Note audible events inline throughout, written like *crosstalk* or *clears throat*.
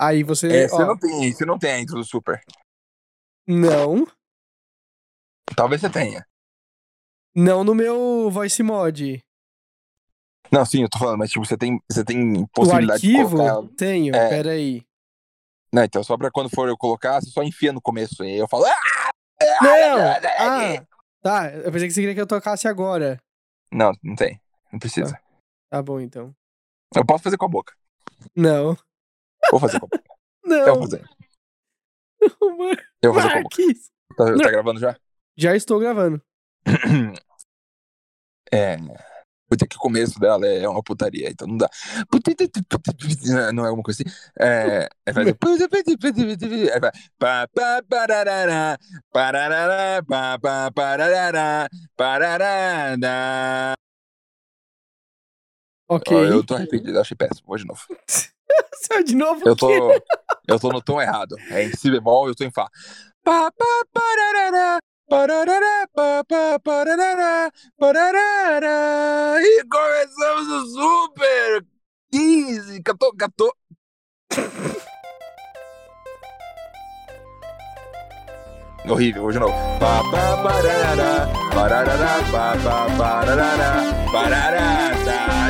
Aí você. É, ó, você não tem, você não tem a intro do Super. não. Talvez você tenha. Não no meu voice mod. Não, sim, eu tô falando, mas tipo, você tem, você tem O possibilidade de arquivo? colocar. Tenho, É. peraí. Não, então só pra quando for eu colocar, você só enfia no começo. E aí eu falo. "Ah!" Não! Ah, tá. Eu pensei que você queria que eu tocasse agora. Não, não tem. Não precisa. Tá bom, então. Eu posso fazer com a boca. Não. Vou fazer com a boca. Eu Não, vou fazer. Mar- Eu vou fazer com a boca. Marques. Tá, Não. tá gravando já? Já estou gravando. *clears throat* É. Puta que o começo dela é uma putaria, então não dá. *laughs* Não é alguma coisa assim? É. É fazer. Pararará, pararará, pá, pá, pararará, pararará. Ok. Eu tô arrependido, achei péssimo. Vou de novo. *laughs* Saiu de novo Eu tô, eu tô no tom errado. É em si bemol, eu tô em fá. Pá, pá, pararará, pararará. E começamos o Super 15, 14, 14. Horrível, vou de novo. Pararará, pá, pá, pararará, pararará.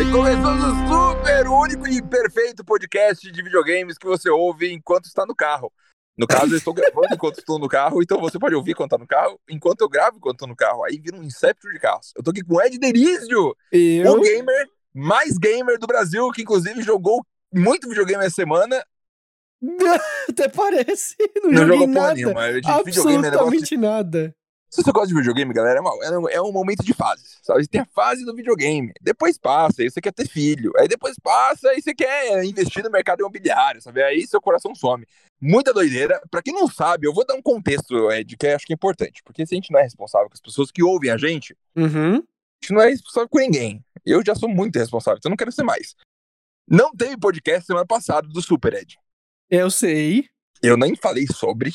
E começamos o super único e perfeito podcast de videogames que você ouve enquanto está no carro. No caso, eu estou gravando enquanto estou no carro, então você pode ouvir quando está no carro, enquanto eu gravo enquanto estou no carro. Aí vira um Inception de carros. Eu tô aqui com o Ed Derizio, Eu. o gamer mais gamer do Brasil, que inclusive jogou muito videogame essa semana. *laughs* Até parece. Não, Não jogou nada. nenhuma. É negócio Absolutamente nada. Se você gosta de videogame, galera, é, uma- é um- é momento de fases, sabe? Tem a fase do videogame, depois passa, aí você quer ter filho, aí depois passa, aí você quer investir no mercado imobiliário, sabe? Aí seu coração some. Muita doideira. Pra quem não sabe, eu vou dar um contexto, Ed, que eu acho que é importante, porque se a gente não é responsável com as pessoas que ouvem a gente, Uhum. a gente não é responsável com ninguém. Eu já sou muito responsável, então eu não quero ser mais. Não teve podcast semana passada do Super, Ed. Eu sei. Eu nem falei sobre,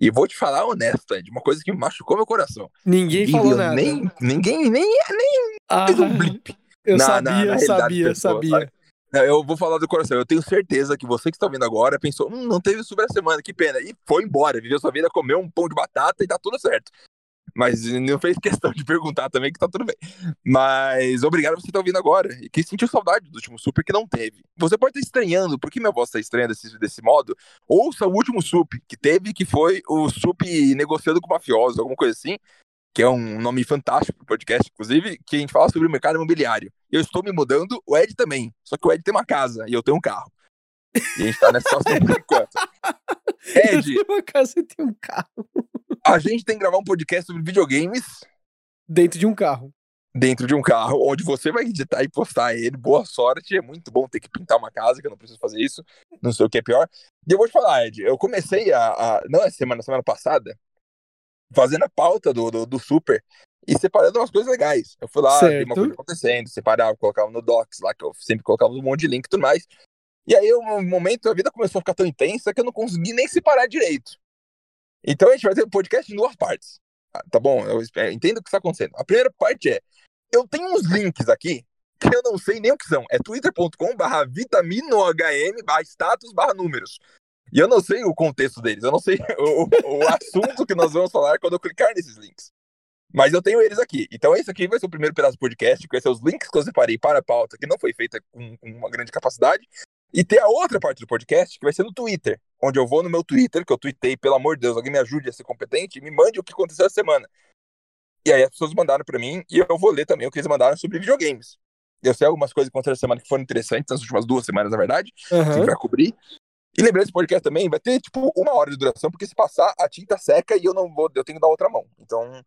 e vou te falar honesto, Ed, uma coisa que machucou meu coração. Ninguém Ninguém falou nada. Nem, ninguém, nem Ah, fez um blip. eu na- sabia, na- na realidade sabia, das pessoas, sabia. sabe? Não, Eu vou falar do coração. Eu tenho certeza que você que está ouvindo agora pensou, hum, não teve sobre a semana, que pena. E foi embora, viveu sua vida, comeu um pão de batata e tá tudo certo. Mas não fez questão de perguntar também que tá tudo bem. Mas obrigado por você estar ouvindo agora. E que sentiu saudade do último super que não teve. Você pode estar estranhando, por que minha voz está estranha desse, desse modo? Ouça o último sup que teve, que foi o sup negociando com mafiosos, alguma coisa assim que é um nome fantástico pro podcast, inclusive, que a gente fala sobre o mercado imobiliário. Eu estou me mudando, o Ed também. Só que o Ed tem uma casa e eu tenho um carro. E a gente tá nessa situação por enquanto. *laughs* Ed, uma casa e tenho um carro. a gente tem que gravar um podcast sobre videogames Dentro de um carro. dentro de um carro, onde você vai editar e postar ele. Boa sorte, é muito bom ter que pintar uma casa, que eu não preciso fazer isso. Não sei o que é pior. E eu vou te falar, Ed, eu comecei a. a não é semana, semana passada, fazendo a pauta do, do, do Super e separando umas coisas legais. Eu fui lá, vi uma Certo. coisa acontecendo, separava, colocava no Docs lá, que eu sempre colocava um monte de link e tudo mais. E aí, um momento, a vida começou a ficar tão intensa que eu não consegui nem separar direito. Então a gente vai ter um podcast em duas partes. Ah, Tá bom? Eu espero- entendo o que está acontecendo. A primeira parte é: eu tenho uns links aqui que eu não sei nem o que são. É twitter.com barra vitaminohm barra status barra números. E eu não sei o contexto deles, eu não sei *laughs* o- o assunto que nós vamos falar quando eu clicar nesses links. Mas eu tenho eles aqui. Então esse aqui vai ser o primeiro pedaço do podcast, que vai ser os links que eu separei para a pauta, que não foi feita com, com uma grande capacidade. E tem a outra parte do podcast, que vai ser no Twitter, onde eu vou no meu Twitter, que eu tuitei, pelo amor de Deus, alguém me ajude a ser competente e me mande o que aconteceu essa semana. E aí as pessoas mandaram pra mim e eu vou ler também o que eles mandaram sobre videogames. Eu sei algumas coisas que aconteceram essa semana que foram interessantes, nas últimas duas semanas, na verdade, que a Aham. gente vai cobrir. E lembrando, esse podcast também vai ter, tipo, uma hora de duração, porque se passar, a tinta seca e eu não vou, eu tenho que dar outra mão. Então,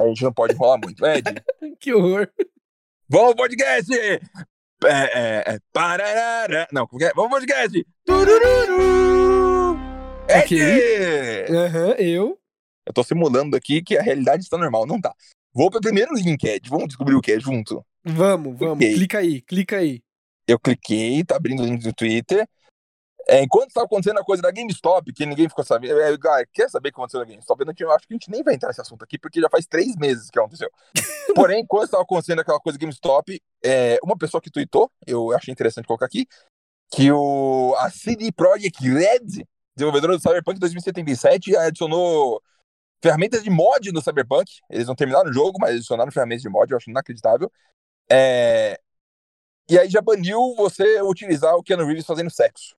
a gente não pode enrolar muito. Ed, *laughs* Que horror. ao podcast! É, é, é, pararara. Não, como que é? Vamos podcast! Turururu! Ed! Aham, eu. Eu tô simulando aqui que a realidade está normal, não tá. Vou pro primeiro link, Ed. Vamos descobrir o que é junto. Vamos, vamos. Ok. Clica aí, clica aí. Eu cliquei, tá abrindo o link do Twitter. É, enquanto estava acontecendo a coisa da GameStop, que ninguém ficou sabendo. É, quer saber o que aconteceu na GameStop? Eu, eu acho que a gente nem vai entrar nesse assunto aqui, porque já faz três meses que aconteceu. *laughs* Porém, enquanto estava acontecendo aquela coisa da GameStop, é, uma pessoa que tweetou, eu achei interessante colocar aqui, que o, a CD Projekt Red, desenvolvedora do Cyberpunk 2077, adicionou ferramentas de mod no Cyberpunk. Eles não terminaram o jogo, mas adicionaram ferramentas de mod, eu acho inacreditável. É... E aí já baniu você utilizar o Keanu Reeves fazendo sexo.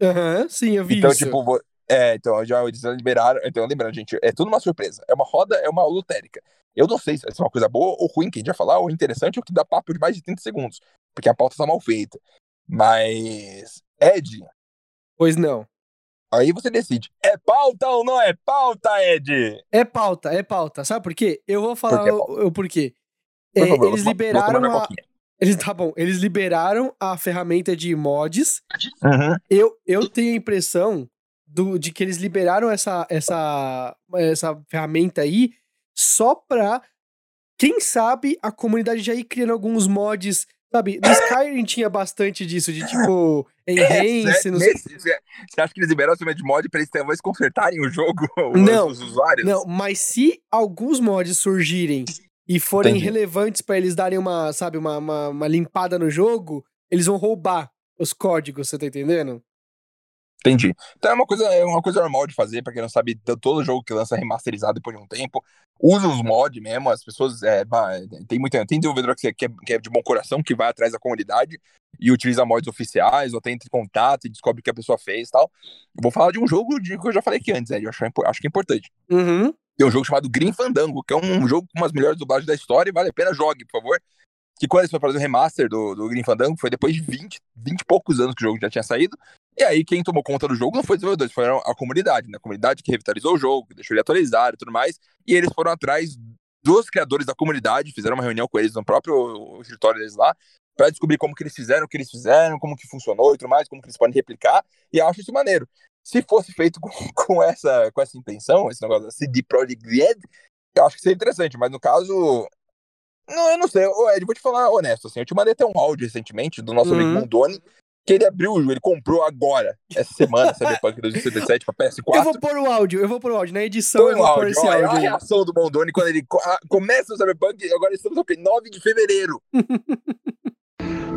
Aham, uhum, sim, eu vi então, isso. Então, tipo, é, então já eles liberaram. Então, lembrando, gente, é tudo uma surpresa. É uma roda, é uma lotérica. Eu não sei se é uma coisa boa ou ruim, que a gente vai falar, ou interessante, ou que dá papo de mais de 30 segundos. Porque a pauta tá mal feita. Mas. Ed. Pois não. Aí você decide. É pauta ou não é pauta, Ed? É pauta, é pauta. Sabe por quê? Eu vou falar por o, o porquê. Por é, favor, eles liberaram a... Eles, tá bom, eles liberaram a ferramenta de mods. Uhum. Eu, eu tenho a impressão do, de que eles liberaram essa, essa, essa ferramenta aí só pra, quem sabe, a comunidade já ir criando alguns mods Sabe, no Skyrim tinha bastante disso, de tipo, *laughs* enhance, é, não sei. Você acha que eles liberaram esse de mod pra eles talvez consertarem o jogo, *laughs* não, os usuários? Não, mas se alguns mods surgirem e forem Entendi. relevantes para eles darem uma, sabe, uma, uma, uma, limpada no jogo, eles vão roubar os códigos, você tá entendendo? Entendi. Então é uma coisa, é uma coisa normal de fazer, pra quem não sabe, todo jogo que lança remasterizado depois de um tempo, usa os mods mesmo, as pessoas. É, tem muita, tem desenvolvedor que, que, é, que é de bom coração, que vai atrás da comunidade e utiliza mods oficiais, ou tem entre contato e descobre o que a pessoa fez e tal. Eu vou falar de um jogo de, que eu já falei aqui antes, né? Eu acho, acho que é importante. Uhum. Tem um jogo chamado Green Fandango, que é um jogo com umas melhores dublagens da história e vale a pena jogue, por favor. Que quando eles foram fazer o remaster do, do Green Fandango, foi depois de 20, 20 e poucos anos que o jogo já tinha saído. E aí, quem tomou conta do jogo não foi os desenvolvedores, foi a comunidade, né? A comunidade que revitalizou o jogo, que deixou ele atualizado e tudo mais. E eles foram atrás dos criadores da comunidade, fizeram uma reunião com eles no próprio escritório deles lá, para descobrir como que eles fizeram, o que eles fizeram, como que funcionou e tudo mais, como que eles podem replicar. E acho isso maneiro. Se fosse feito *laughs* com, com essa, com essa intenção, esse negócio da CD Projekt Red, eu acho que seria interessante, mas no caso. Não, eu não sei, Ed, vou te falar honesto, assim, eu te mandei até um áudio recentemente do nosso uhum. amigo Mondoni, que ele abriu, ele comprou agora, essa semana, *laughs* Cyberpunk 2077 pra PS4. Eu vou pôr o áudio, eu vou pôr o áudio. Na edição Põe eu vou áudio, pôr esse áudio. Olha a reação do Mondoni quando ele começa o Cyberpunk, agora estamos no 9 de fevereiro. *laughs*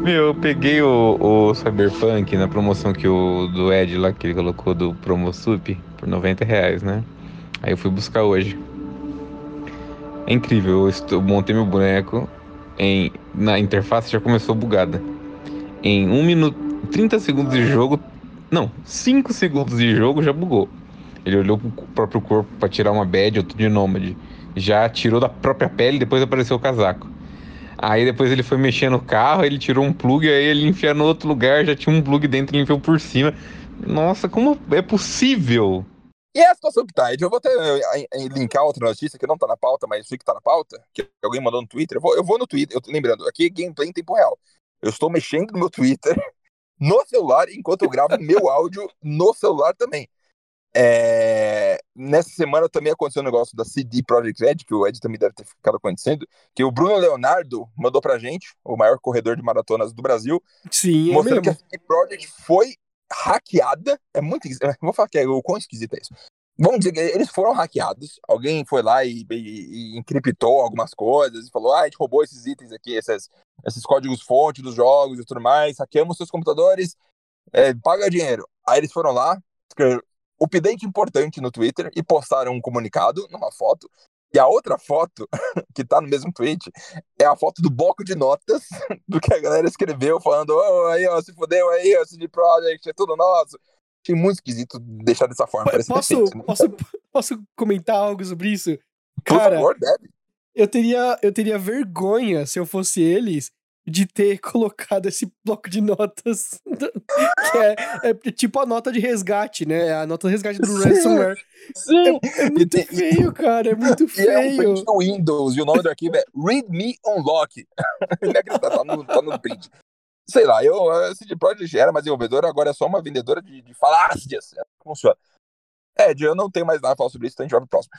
Meu, eu peguei o, o, Cyberpunk na promoção que o do Ed lá, que ele colocou do PromoSup, por 90 reais, né? Aí eu fui buscar hoje. É incrível, eu estou, montei meu boneco, em, na interface já começou bugada. Em um minuto, 30 segundos de jogo. Não, 5 segundos de jogo já bugou. Ele olhou pro próprio corpo para tirar uma badge, outro de nômade. Já tirou da própria pele, depois apareceu o casaco. Aí depois ele foi mexer no carro, ele tirou um plug, aí ele enfia no outro lugar, já tinha um plug dentro, ele enfiou por cima. Nossa, como é possível? E é a situação que tá, eu vou até eh, eh, linkar outra notícia que não tá na pauta, mas sei que tá na pauta, que alguém mandou no Twitter. Eu vou, eu vou no Twitter, eu lembrando, aqui é gameplay em tempo real. Eu estou mexendo no meu Twitter *laughs* no celular enquanto eu gravo meu áudio no celular também. É... Nessa semana também aconteceu um negócio da CD Projekt Red, que o Ed também deve ter ficado conhecendo, que o Bruno Leonardo mandou pra gente, o maior corredor de maratonas do Brasil, Sim, é mostrando que a CD Projekt foi hackeada. É muito. Vou falar que é o quão esquisito é isso. Vamos dizer que eles foram hackeados. Alguém foi lá e, e, e encriptou algumas coisas e falou: ah, a gente roubou esses itens aqui, esses, esses códigos-fonte dos jogos e tudo mais, hackeamos seus computadores, é, paga dinheiro. Aí eles foram lá, update importante no Twitter e postaram um comunicado numa foto. E a outra foto, *laughs* que tá no mesmo tweet, é a foto do bloco de notas *laughs* do que a galera escreveu, falando: oh, aí, ó, se fudeu aí, ó, CD Projekt, é tudo nosso. Achei muito esquisito deixar dessa forma. Posso, defeito, né? posso, *laughs* posso comentar algo sobre isso? Por Cara, favor, deve. Eu teria, eu teria vergonha, se eu fosse eles, de ter *laughs* colocado esse bloco de notas. *laughs* que é, é, tipo a nota de resgate, né? A nota de resgate do Sim, ransomware. Sim. É, é muito E tem- feio, cara. É muito E é um feio. print do Windows, e o nome do arquivo é README Unlock. *laughs* Inacreditável, tá no, tá no print. Sei lá, eu, a CD Projekt era uma desenvolvedora, agora é só uma vendedora de, de falácias. É, funciona. Ed, eu não tenho mais nada a falar sobre isso, então a gente vai pro próximo.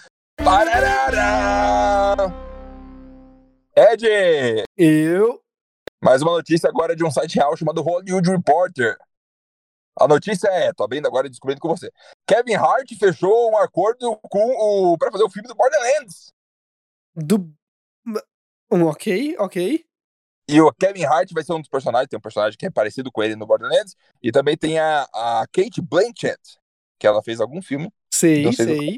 Parará! Ed, Eu. Mais uma notícia agora de um site real chamado Hollywood Reporter. A notícia é, tô abrindo agora e descobrindo com você. Kevin Hart fechou um acordo com o para fazer o filme do Borderlands. Do. Um, ok, ok. E o Kevin Hart vai ser um dos personagens, tem um personagem que é parecido com ele no Borderlands. E também tem a, a Kate Blanchett, que ela fez algum filme. Sei, sei sei.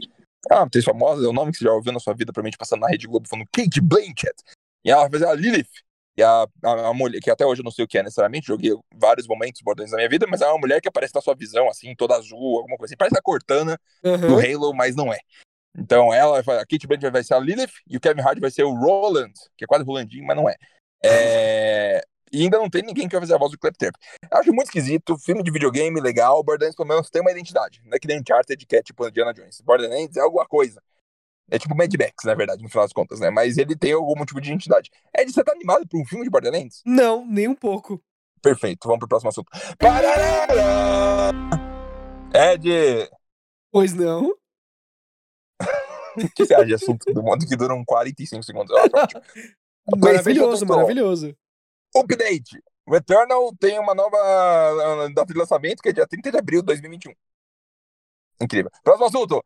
Ah, uma atriz famosa, é o nome que você já ouviu na sua vida, provavelmente passando na Rede Globo, falando Kate Blanchett. E ela vai fazer a Lilith. E a, a, a mulher, que até hoje eu não sei o que é necessariamente, joguei vários momentos Borderlands na minha vida, mas é uma mulher que aparece na sua visão, assim, toda azul, alguma coisa assim. Parece a Cortana do Aham. Halo, mas não é. Então ela, a Kate Blanchett vai ser a Lilith e o Kevin Hart vai ser o Roland, que é quase Rolandinho, mas não é. É, E ainda não tem ninguém que vai fazer a voz do Claptrap. Acho muito esquisito, filme de videogame legal, Borderlands pelo menos tem uma identidade. Não é que nem Uncharted, que é tipo Indiana Jones. Borderlands é alguma coisa. É tipo Mad Max, na verdade, no final das contas, né? Mas ele tem algum tipo de identidade. Ed, você tá animado pra um filme de Borderlands? Não, nem um pouco. Perfeito, vamos pro próximo assunto. Parará! Ed, Pois não. o que você acha de assunto do mundo que duram 45 segundos? Eu acho ótimo. *laughs* Maravilhoso, maravilhoso. Update. O Eternal tem uma nova ah, data de lançamento que é dia 30 de abril de 2021. Incrível. Próximo assunto.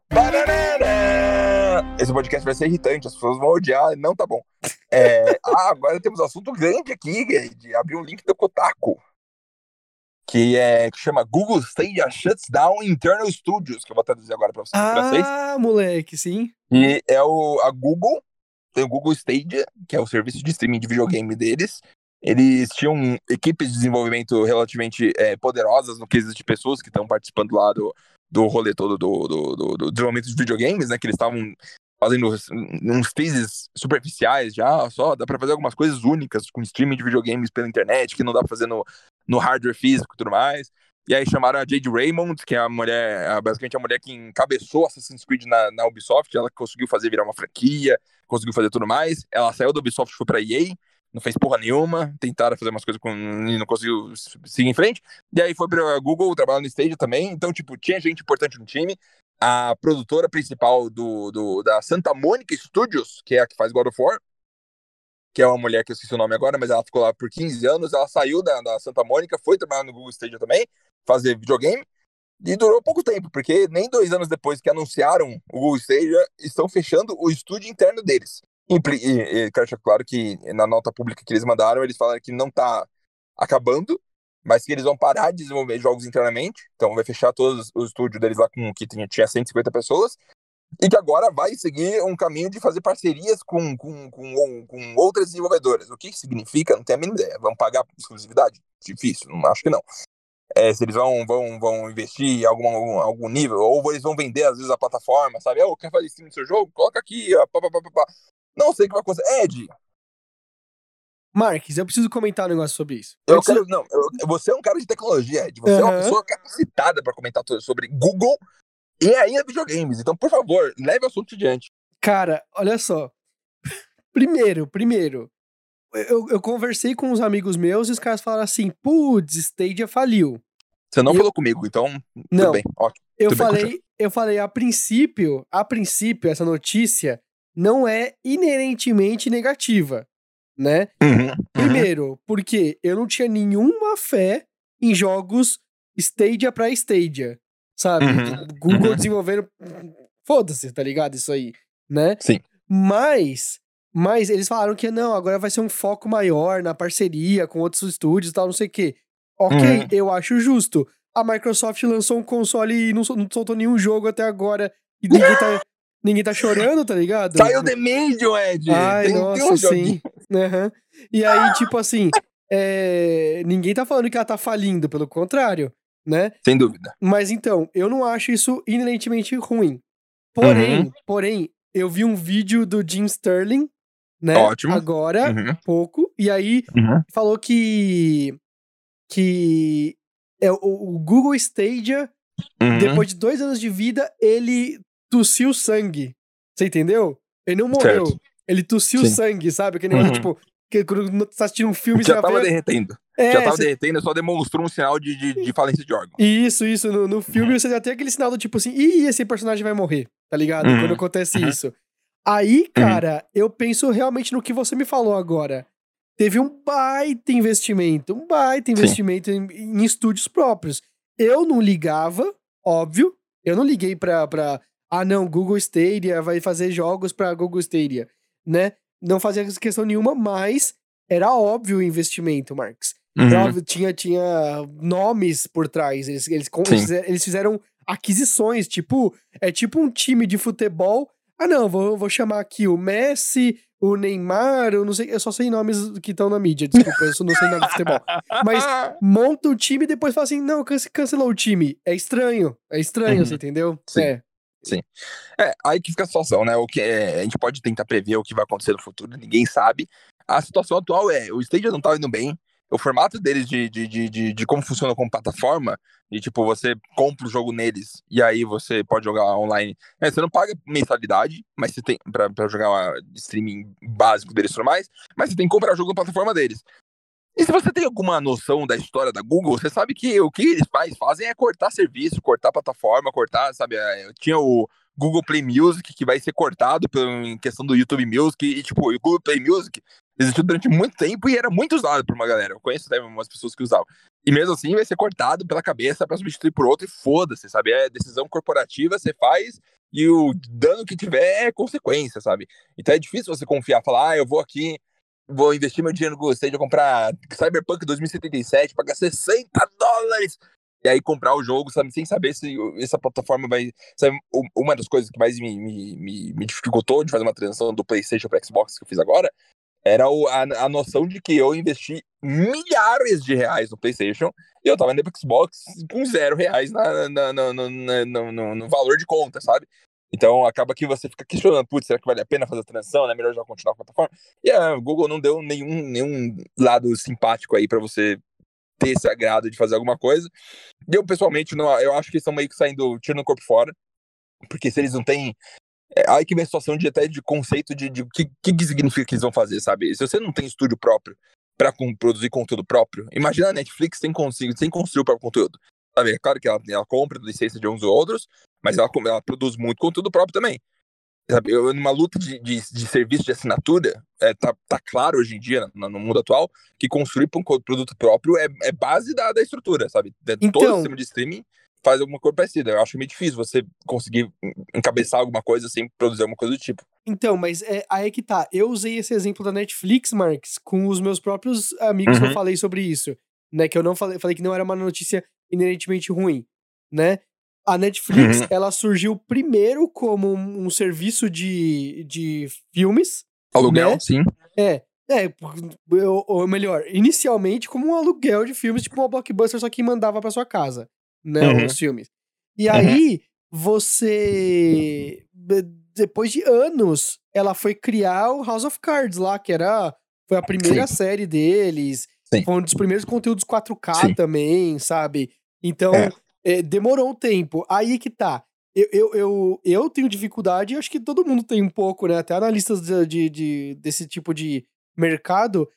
Esse podcast vai ser irritante, as pessoas vão odiar, não tá bom. É, *laughs* ah, agora temos um assunto grande aqui, de abrir um link do Kotaku. Que é que chama Google Stadia Shuts Down Internal Studios, que eu vou traduzir agora pra vocês em francês. Ah, moleque, sim. E é o, a Google, tem o Google Stadia, que é o serviço de streaming de videogame deles. Eles tinham equipes de desenvolvimento relativamente é, poderosas no quesito de pessoas que estão participando lá do, do rolê todo do, do, do, do desenvolvimento de videogames, né? Que eles estavam fazendo uns- phases superficiais já, só dá pra fazer algumas coisas únicas com streaming de videogames pela internet, que não dá pra fazer no, no hardware físico e tudo mais. E aí chamaram a Jade Raymond, que é a mulher, basicamente a mulher que encabeçou Assassin's Creed na, na Ubisoft, ela conseguiu fazer virar uma franquia, conseguiu fazer tudo mais. Ela saiu da Ubisoft, foi pra EA, não fez porra nenhuma, tentaram fazer umas coisas com e não conseguiu seguir em frente. E aí foi pra Google, trabalhar no Stadia também. Então, tipo, tinha gente importante no time. A produtora principal do, do, da Santa Monica Studios, que é a que faz God of War, que é uma mulher que eu esqueci o nome agora, mas ela ficou lá por 15 anos. Ela saiu da, da Santa Mônica, foi trabalhar no Google Stadia também, fazer videogame. E durou pouco tempo, porque nem dois anos depois que anunciaram o Google Stadia, estão fechando o estúdio interno deles. Impli- E, e quero deixar claro que na nota pública que eles mandaram, eles falaram que não tá acabando, mas que eles vão parar de desenvolver jogos internamente. Então vai fechar todos o estúdio deles lá com que tinha, tinha 150 pessoas. E que agora vai seguir um caminho de fazer parcerias com, com, com, com outras desenvolvedoras. O que significa? Não tenho a mínima ideia. Vão pagar exclusividade? Difícil, não acho que não. É, se eles vão, vão, vão investir em algum, algum, algum nível, ou eles vão vender, às vezes, a plataforma, sabe? Oh, quer fazer stream do seu jogo? Coloca aqui, ó, pá, pá, pá, pá. Não sei o que vai acontecer. Ed, Marques, eu preciso comentar um negócio sobre isso. eu Antes- quero. Não, eu- você é um cara de tecnologia, Ed. Você é uma pessoa capacitada para comentar tudo sobre Google e ainda videogames. Então, por favor, leve o assunto adiante. Cara, olha só. *laughs* Primeiro, primeiro, eu, eu conversei com uns amigos meus e os caras falaram assim: putz, Stadia faliu. Você não Eu- falou comigo, então tudo Não, bem. Ótimo. eu tudo bem, falei, eu falei, a princípio, a princípio, essa notícia não é inerentemente negativa, né? Uhum, uhum. Primeiro, porque eu não tinha nenhuma fé em jogos Stadia pra Stadia, sabe? Uhum, Google uhum. desenvolvendo. Foda-se, tá ligado? Isso aí, né? Sim. Mas, mas eles falaram que não, agora vai ser um foco maior na parceria com outros estúdios e tal, não sei o quê. Ok, Uhum. eu acho justo. A Microsoft lançou um console e não, não soltou nenhum jogo até agora e ninguém tá, ninguém tá chorando, tá ligado? Saiu The Medium, Ed. Ai, tem, tem nossa, um joguinho. sim. Aham. E aí, tipo assim, é, ninguém tá falando que ela tá falindo, pelo contrário, né? Sem dúvida. Mas então, eu não acho isso inerentemente ruim. Porém, Uhum. porém, eu vi um vídeo do Jim Sterling, né? Ótimo. Agora, Uhum, pouco, e aí uhum. falou que que é, o, o Google Stadia, Uhum. depois de dois anos de vida, ele tossiu sangue. Você entendeu? Ele não morreu. Certo. Ele tossiu Sim. sangue, sabe? Aquele negócio, Uhum. tipo, que quando você tá assistindo um filme, você Já tava vê... derretendo. É, já tava você- derretendo, só demonstrou um sinal de, de, de falência de órgão. Isso, isso. No, no Uhum. filme você já tem aquele sinal do tipo assim, ih, esse personagem vai morrer, tá ligado? Uhum, Quando acontece uhum. isso. Aí, cara, eu penso realmente no que você me falou agora. Teve um baita investimento, um baita investimento em, em estúdios próprios. Eu não ligava, óbvio, eu não liguei pra, pra ah não, Google Stadia vai fazer jogos pra Google Stadia, né? Não fazia questão nenhuma, mas era óbvio o investimento, Marx. Uhum. Óbvio, tinha, tinha nomes por trás. Eles, eles, eles fizeram aquisições, tipo, é tipo um time de futebol. Ah, não, vou, vou chamar aqui o Messi, o Neymar, eu não sei, eu só sei nomes que estão na mídia, desculpa, eu não sei nada de futebol. Mas *laughs* monta o time e depois fala assim: não, cancelou o time. É estranho, é estranho, uhum. você entendeu? Sim. É. Sim. É, aí que fica a situação, né? O que é, a gente pode tentar prever o que vai acontecer no futuro, ninguém sabe. A situação atual é, o Stadia não tá indo bem, o formato deles de, de, de, de, de como funciona como plataforma, e tipo, você compra o jogo neles e aí você pode jogar online. É, você não paga mensalidade, mas você tem pra jogar uma streaming básico deles e mais, mas você tem que comprar o jogo na plataforma deles. E se você tem alguma noção da história da Google, você sabe que o que eles faz, fazem é cortar serviço, cortar plataforma, cortar, sabe? É, tinha o Google Play Music que vai ser cortado em questão do YouTube Music, e tipo, o Google Play Music existiu durante muito tempo e era muito usado por uma galera. Eu conheço até umas pessoas que usavam. E mesmo assim vai ser cortado pela cabeça para substituir por outro e foda-se, sabe? É decisão corporativa, você faz e o dano que tiver é consequência, sabe? Então é difícil você confiar, falar, ah, eu vou aqui, vou investir meu dinheiro no Gostei de comprar Cyberpunk 2077, pagar 60 dólares e aí comprar o jogo, sabe, sem saber se essa plataforma vai. Sabe, uma das coisas que mais me, me, me dificultou de fazer uma transição do PlayStation para Xbox que eu fiz agora era o, a, a noção de que eu investi milhares de reais no PlayStation e eu tava indo pro Xbox com zero reais na, na, na, no, no, valor de conta, sabe? Então acaba que você fica questionando, putz, será que vale a pena fazer a transição? Né? melhor já continuar com a plataforma? E a Google não deu nenhum, nenhum lado simpático aí para você ter esse agrado de fazer alguma coisa. E eu, pessoalmente, não, eu acho que estão meio que saindo tiro no corpo fora. Porque se eles não têm é, aí que vem a situação de até de conceito de, o que, que significa que eles vão fazer, sabe? Se você não tem estúdio próprio para produzir conteúdo próprio, imagina a Netflix sem, sem construir o próprio conteúdo. Sabe? É claro que ela, ela compra licença de uns ou outros, mas ela, ela produz muito conteúdo próprio também. Sabe? Eu, numa luta de, de, de serviço de assinatura, é, tá, tá claro hoje em dia, no, no mundo atual, que construir um produto próprio é, é base da, da estrutura, sabe? Então, todo sistema de streaming faz alguma coisa parecida. Eu acho meio difícil você conseguir encabeçar alguma coisa sem produzir alguma coisa do tipo. Então, mas é, aí é que tá. Eu usei esse exemplo da Netflix, Marx, com os meus próprios amigos uhum. que eu uhum. falei sobre isso. Né? Que eu não falei, falei que não era uma notícia inerentemente ruim, né? A Netflix, uhum. ela surgiu primeiro como um serviço de, de filmes. Aluguel, né? sim. É, é, ou, melhor, inicialmente como um aluguel de filmes, tipo uma blockbuster, só que mandava para sua casa né? Uhum. Os filmes. E uhum. aí, você. Depois de anos, ela foi criar o House of Cards lá, que era. Foi a primeira Sim. série deles. Sim. Foi um dos primeiros conteúdos 4K Sim. também, sabe? Então, é. É, demorou um tempo. Aí que tá. Eu, eu, eu, eu tenho dificuldade, acho que todo mundo tem um pouco, né? Até analistas de, de, de, desse tipo de mercado.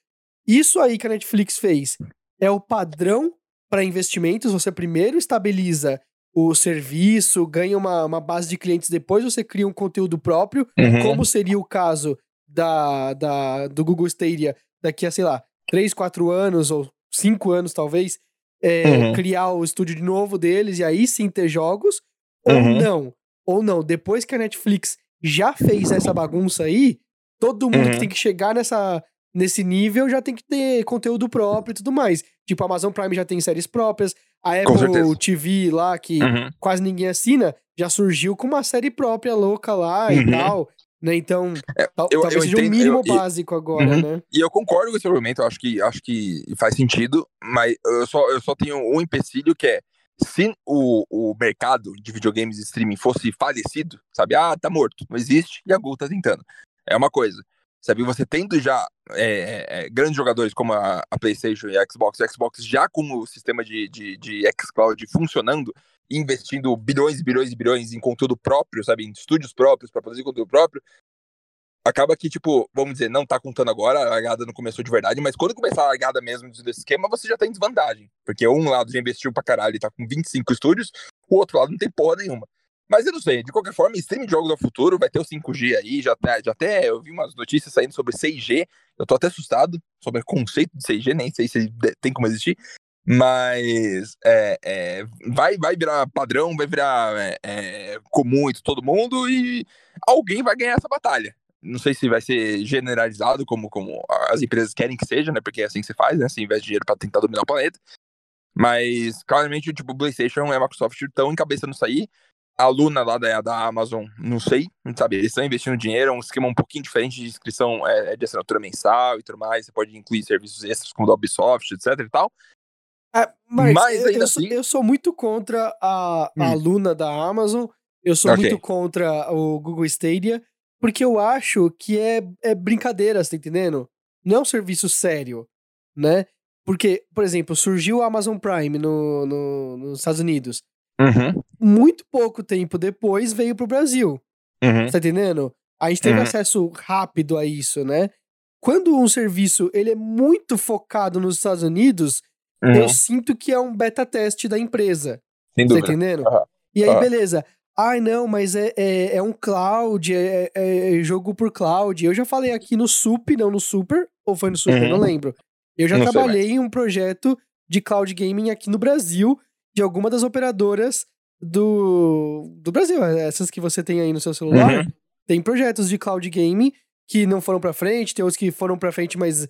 Isso aí que a Netflix fez é o padrão para investimentos, você primeiro estabiliza o serviço, ganha uma, uma base de clientes, depois você cria um conteúdo próprio, uhum. como seria o caso da, da, do Google Stadia daqui a, sei lá, 3, 4 anos ou 5 anos talvez, é, uhum. criar o estúdio de novo deles e aí sim ter jogos, ou uhum. não. Ou não, depois que a Netflix já fez essa bagunça aí, todo mundo que uhum. tem que chegar nessa, nesse nível já tem que ter conteúdo próprio e tudo mais. Tipo, a Amazon Prime já tem séries próprias, a Apple TV lá, que uhum. quase ninguém assina, já surgiu com uma série própria louca lá uhum. e tal. Né? Então, é, tal, eu, talvez eu seja o um mínimo eu, básico agora, uhum. né? E eu concordo com esse argumento, eu acho que, acho que faz sentido, mas eu só, eu só tenho um empecilho que é se o, o mercado de videogames e streaming fosse falecido, sabe? Ah, tá morto, não existe, e a Google tá tentando. É uma coisa. Sabe, você tendo já é, é, é, grandes jogadores como a, a, PlayStation e a Xbox, o Xbox já com o sistema de, de, de xCloud funcionando, investindo bilhões e bilhões e bilhões em conteúdo próprio, sabe, em estúdios próprios para produzir conteúdo próprio, acaba que, tipo, vamos dizer, não tá contando agora, a largada não começou de verdade, mas quando começar a largada mesmo desse esquema, você já tá em desvantagem. Porque um lado já investiu pra caralho e tá com 25 estúdios, o outro lado não tem porra nenhuma. Mas eu não sei, de qualquer forma, streaming de jogos do futuro vai ter o 5G aí, já, tá, já até eu vi umas notícias saindo sobre 6G, eu tô até assustado sobre o conceito de 6G, nem sei se tem como existir, mas é, é, vai, vai virar padrão, vai virar é, é comum entre todo mundo e alguém vai ganhar essa batalha. não sei se vai ser generalizado como, como as empresas querem que seja, né? Porque é assim que se faz, né? Se investe dinheiro para tentar dominar o planeta. Mas claramente, tipo, o PlayStation e a Microsoft estão encabeçando isso aí. A Luna lá da, da Amazon, não sei, sabe? Eles estão investindo dinheiro, é um esquema um pouquinho diferente de inscrição é, de assinatura mensal e tudo mais. Você pode incluir serviços extras como da Ubisoft, etc e tal. É, mas, mas eu, eu, assim... sou, eu, sou, muito contra a, a hum. Luna da Amazon, eu sou okay. muito contra o Google Stadia, porque eu acho que é, é brincadeira, você tá entendendo? Não é um serviço sério, né? Porque, por exemplo, surgiu o Amazon Prime no, no nos Estados Unidos. Uhum. Muito pouco tempo depois veio pro Brasil. Uhum. Tá entendendo? A gente teve uhum. acesso rápido a isso, né? Quando um serviço ele é muito focado nos Estados Unidos, eu sinto que é um beta teste da empresa. Sem tá entendendo? E aí, beleza. Ai, não, mas é, é, é um cloud, é, é, é, jogo por cloud. Eu já falei aqui no SUP, não no Super, ou foi no Super, não lembro. Eu já não trabalhei em um projeto de cloud gaming aqui no Brasil, de alguma das operadoras do, do Brasil. Essas que você tem aí no seu celular. Uhum. Tem projetos de cloud gaming que não foram para frente, tem outros que foram para frente, mas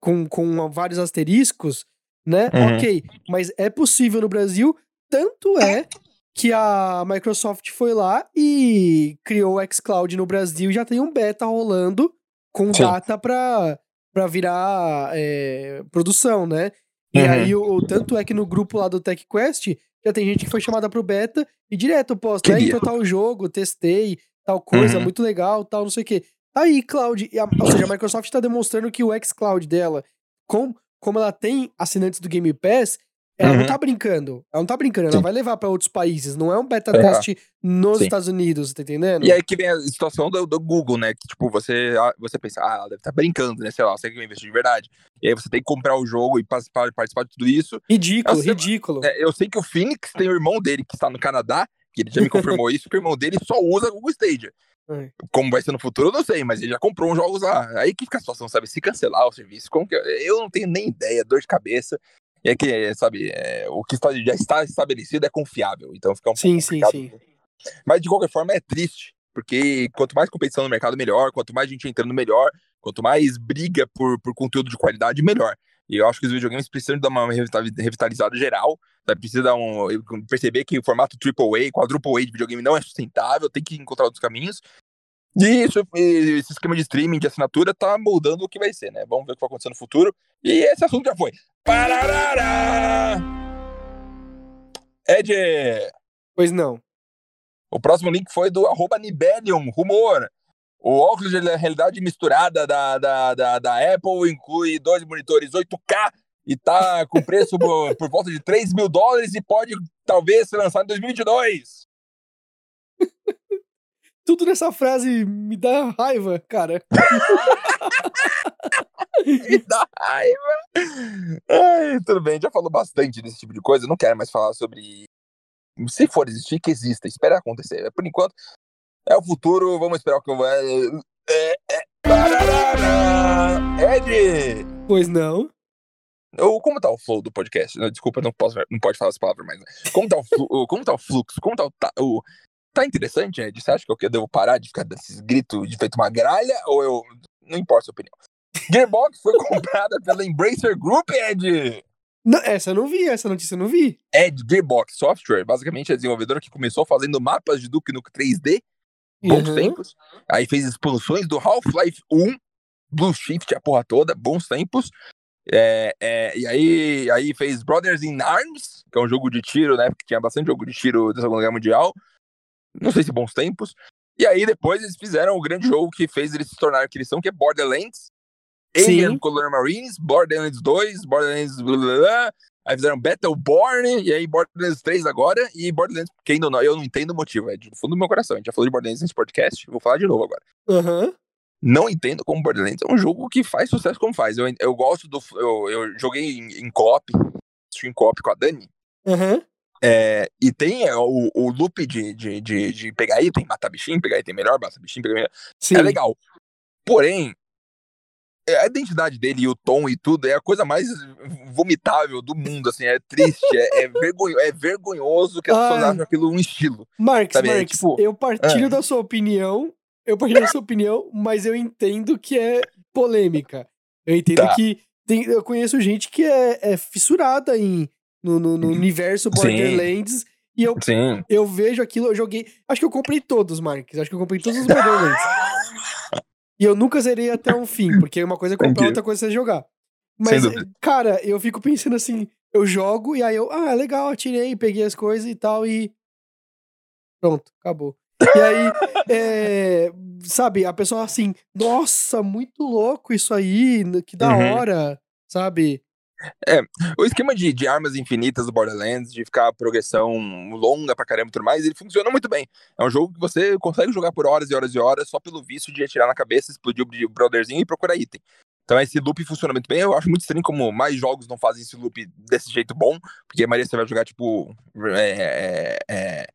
com, com vários asteriscos, né? Uhum. Ok, mas é possível no Brasil, tanto é que a Microsoft foi lá e criou o xCloud no Brasil, já tem um beta rolando com Sim. data para para virar é, produção, né? E uhum. aí, o, tanto é que no grupo lá do TechQuest, já tem gente que foi chamada pro beta e direto posta, aí tô tal jogo, testei, tal coisa, uhum. muito legal, tal, não sei o quê. Aí, Cloud, a, ou seja, a Microsoft tá demonstrando que o xCloud dela, com, como ela tem assinantes do Game Pass, ela uhum. não tá brincando. Ela não tá brincando, Sim. ela vai levar para outros países. Não é um beta é. teste nos Sim. Estados Unidos, tá entendendo? E aí que vem a situação do, do Google, né? Que, tipo, você, ah, você pensa, ah, ela deve estar tá brincando, né? Sei lá, você que vai investir de verdade. E aí você tem que comprar o jogo e participar, participar de tudo isso. Ridículo, eu ridículo. É, eu sei que o Phoenix tem o irmão dele que está no Canadá, que ele já me confirmou *laughs* isso, que o irmão dele só usa Google Stadia. Como vai ser no futuro, eu não sei, mas ele já comprou uns jogos lá. Aí que fica a situação, sabe? Se cancelar o serviço, como que. Eu não tenho nem ideia, dor de cabeça. É que, sabe, é, o que está, já está estabelecido é confiável, então fica um sim, pouco Sim, sim, Mas de qualquer forma é triste, porque quanto mais competição no mercado, melhor, quanto mais gente entrando, melhor, quanto mais briga por, por conteúdo de qualidade, melhor. E eu acho que os videogames precisam dar uma revitalizada geral, sabe? precisa dar um, perceber que o formato AAA, quadruple A de videogame não é sustentável, tem que encontrar outros caminhos. E isso, esse esquema de streaming, de assinatura, tá moldando o que vai ser, né? Vamos ver o que vai acontecer no futuro. E esse assunto já foi. Parará! Ed! Pois não. O próximo link foi do arroba Nibelium, rumor. O óculos de realidade misturada da, da, da, da Apple inclui dois monitores 8K e tá com preço *laughs* por, por volta de 3 mil dólares e pode talvez ser lançado em 2022. Tudo nessa frase me dá raiva, cara. *laughs* me dá raiva. Ai, tudo bem, já falou bastante desse tipo de coisa. Não quero mais falar sobre. Se for existir, que exista. Espera acontecer. Por enquanto, é o futuro. Vamos esperar o que vai. É, é... Ed! Pois não. Ou como tá o flow do podcast? Desculpa, não posso, não pode falar essa palavra mais. Né? Como tá o, como tá o fluxo? Como tá o, o, tá interessante, Ed? Você acha que eu devo parar de ficar desses gritos de feito uma gralha? Ou eu. Não importa a sua opinião. Gearbox foi *laughs* comprada pela Embracer Group, Ed! Não, essa eu não vi, essa notícia eu não vi. Ed Gearbox Software, basicamente a desenvolvedora que começou fazendo mapas de Duke Nukem 3D, bons uhum. tempos. Aí fez expansões do Half-Life 1, Blue Shift, a porra toda, bons tempos. É, é, e aí, aí fez Brothers in Arms, que é um jogo de tiro, né? Porque tinha bastante jogo de tiro da Segunda Guerra Mundial não sei se bons tempos. E aí depois eles fizeram o grande jogo que fez eles se tornarem o que eles são, que é Borderlands. Alien Color Marines, Borderlands 2, Borderlands. Blá, blá, blá. Aí fizeram Battleborn, e aí Borderlands 3 agora, e Borderlands, quem não, eu não entendo o motivo, é do fundo do meu coração. A gente já falou de Borderlands nesse podcast, vou falar de novo agora. Uhum. Não entendo como Borderlands é um jogo que faz sucesso como faz. Eu, eu gosto do. Eu, eu joguei em, em co-op, em co-op com a Dani. Uhum. É, e tem é, o, o loop de, de, de, de, pegar item, matar bichinho, pegar item melhor, matar bichinho, pegar melhor. Sim. É legal. Porém, é, a identidade dele e o tom e tudo é a coisa mais vomitável do mundo, assim, é triste, é, é, *laughs* vergonho, é vergonhoso que as pessoas acham aquilo um estilo. Marx, sabe? É Marx, é, tipo, eu partilho é. da sua opinião, eu partilho a sua opinião, mas eu entendo que é polêmica. Eu entendo Tá. que tem, eu conheço gente que é, é fissurada em, no, no, no universo Sim. Borderlands e eu, Sim. eu vejo aquilo, eu joguei. Acho que eu comprei todos, Marques. Acho que eu comprei todos os Borderlands. e eu nunca zerei até um fim, porque uma coisa é comprar, outra coisa é jogar. Mas, cara, eu fico pensando assim, eu jogo e aí eu, ah, legal, atirei, peguei as coisas e tal e. Pronto, acabou. E aí, é, *laughs* sabe, a pessoa assim, nossa, muito louco isso aí, que da Uhum. hora, sabe? O esquema de, de armas infinitas do Borderlands, de ficar progressão longa pra caramba e tudo mais, ele funciona muito bem. É um jogo que você consegue jogar por horas e horas e horas só pelo vício de atirar na cabeça, explodir o brotherzinho e procurar item. Então esse loop funciona muito bem. Eu acho muito estranho como mais jogos não fazem esse loop desse jeito bom, porque a maioria você vai jogar tipo é, é, é,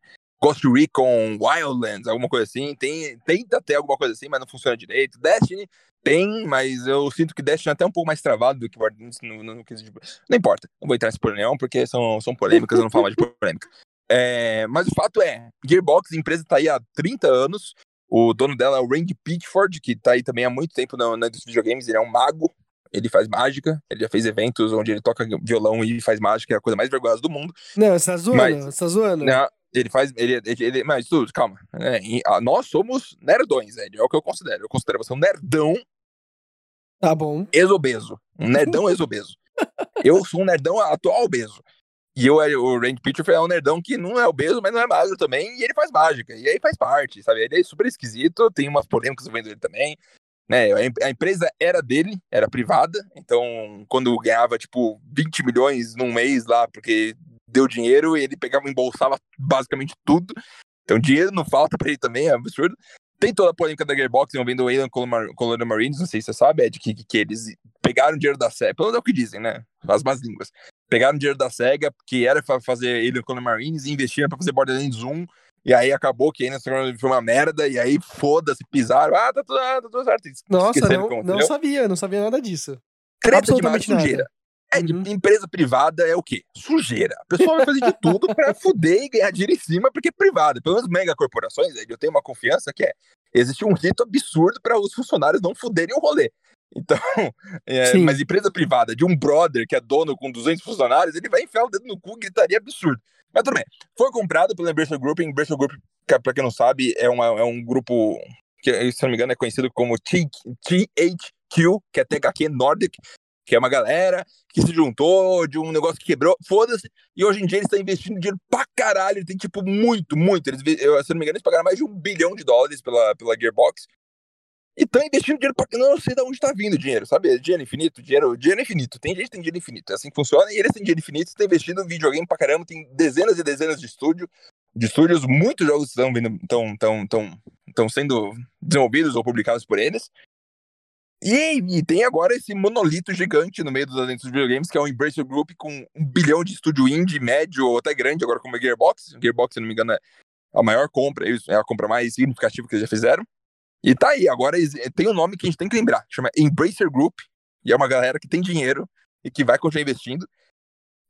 Ghost Recon, Wildlands, alguma coisa assim. Tem, tenta ter alguma coisa assim, mas não funciona direito. Destiny tem, mas eu sinto que Destiny é até um pouco mais travado do que Borderlands no, no, no quesito de- Não importa, não vou entrar nesse porém, porque são, são polêmicas, eu não falo mais de polêmica. É, mas o fato é, Gearbox, a empresa tá aí há 30 anos, o dono dela é o Randy Pitchford, que tá aí também há muito tempo na, na indústria de videogames, ele é um mago, ele faz mágica, ele já fez eventos onde ele toca violão e faz mágica, é a coisa mais vergonhosa do mundo. Não, você tá zoando, Mas- você tá zoando. Não, ele faz. Ele, ele, ele- mas tudo, calma. ah, nós somos nerdões, Ed. É o que eu considero. Eu considero você um nerdão Tá bom. exobeso. Um nerdão exobeso. *laughs* Eu sou um nerdão atual obeso. E eu, o Randy Pitchford é um nerdão que não é obeso, mas não é magro também, e ele faz mágica, e aí faz parte, sabe? Ele é super esquisito, tem umas polêmicas envolvendo ele também, né? A empresa era dele, era privada, então quando ganhava, tipo, 20 milhões num mês lá, porque deu dinheiro, ele pegava e embolsava basicamente tudo. Então dinheiro não falta pra ele também, é absurdo. Tem toda a polêmica da Gearbox envolvendo o Alien Color- Colonial Marines, não sei se você sabe, Ed, que, que, que eles pegaram dinheiro da SEGA, pelo menos é o que dizem, né? As más línguas. Pegaram dinheiro da SEGA, que era pra fazer Alien Colonial Marines, e investiram pra fazer Borderlands 1, e aí acabou que Alien Colonial foi uma merda, e aí foda-se, pisaram, ah, tá tudo, ah, tá tudo certo. Nossa, não, não sabia, não sabia nada disso. Treta absolutamente demais, nada. sujeira. É, de Uhum. empresa privada é o quê? Sujeira. A pessoa vai fazer de tudo pra *laughs* fuder e ganhar dinheiro em cima, porque é privada. Pelo menos mega corporações, eu tenho uma confiança que é. Existe um rito absurdo para os funcionários não fuderem o rolê. Então, *laughs* é, mas empresa privada de um brother que é dono com 200 funcionários, ele vai enfiar o dedo no cu e gritaria absurdo. Mas tudo bem. Foi comprado pela Embracer Group. Embracer Group, pra quem não sabe, é, uma, é um grupo que, se não me engano, é conhecido como THQ, que é THQ Nordic, que é uma galera que se juntou de um negócio que quebrou, foda-se, e hoje em dia eles estão investindo dinheiro pra caralho, tem tipo muito, muito, eles, eu, se não me engano, eles pagaram mais de um bilhão de dólares pela, pela Gearbox, e estão investindo dinheiro pra eu não sei de onde tá vindo o dinheiro, sabe, dinheiro infinito, dinheiro, dinheiro infinito, tem gente que tem dinheiro infinito, é assim que funciona, e eles têm dinheiro infinito, estão investindo em videogame pra caramba, tem dezenas e dezenas de estúdio, de estúdios, muitos jogos estão vindo, estão, tão, tão, estão sendo desenvolvidos ou publicados por eles, e, e tem agora esse monolito gigante no meio dos dentro dos videogames, que é o Embracer Group com um bilhão de estúdio indie, médio ou até grande, agora como a Gearbox. Gearbox, se não me engano, é a maior compra, é a compra mais significativa que eles já fizeram. E tá aí, agora ex- tem um nome que a gente tem que lembrar, chama Embracer Group, e é uma galera que tem dinheiro e que vai continuar investindo.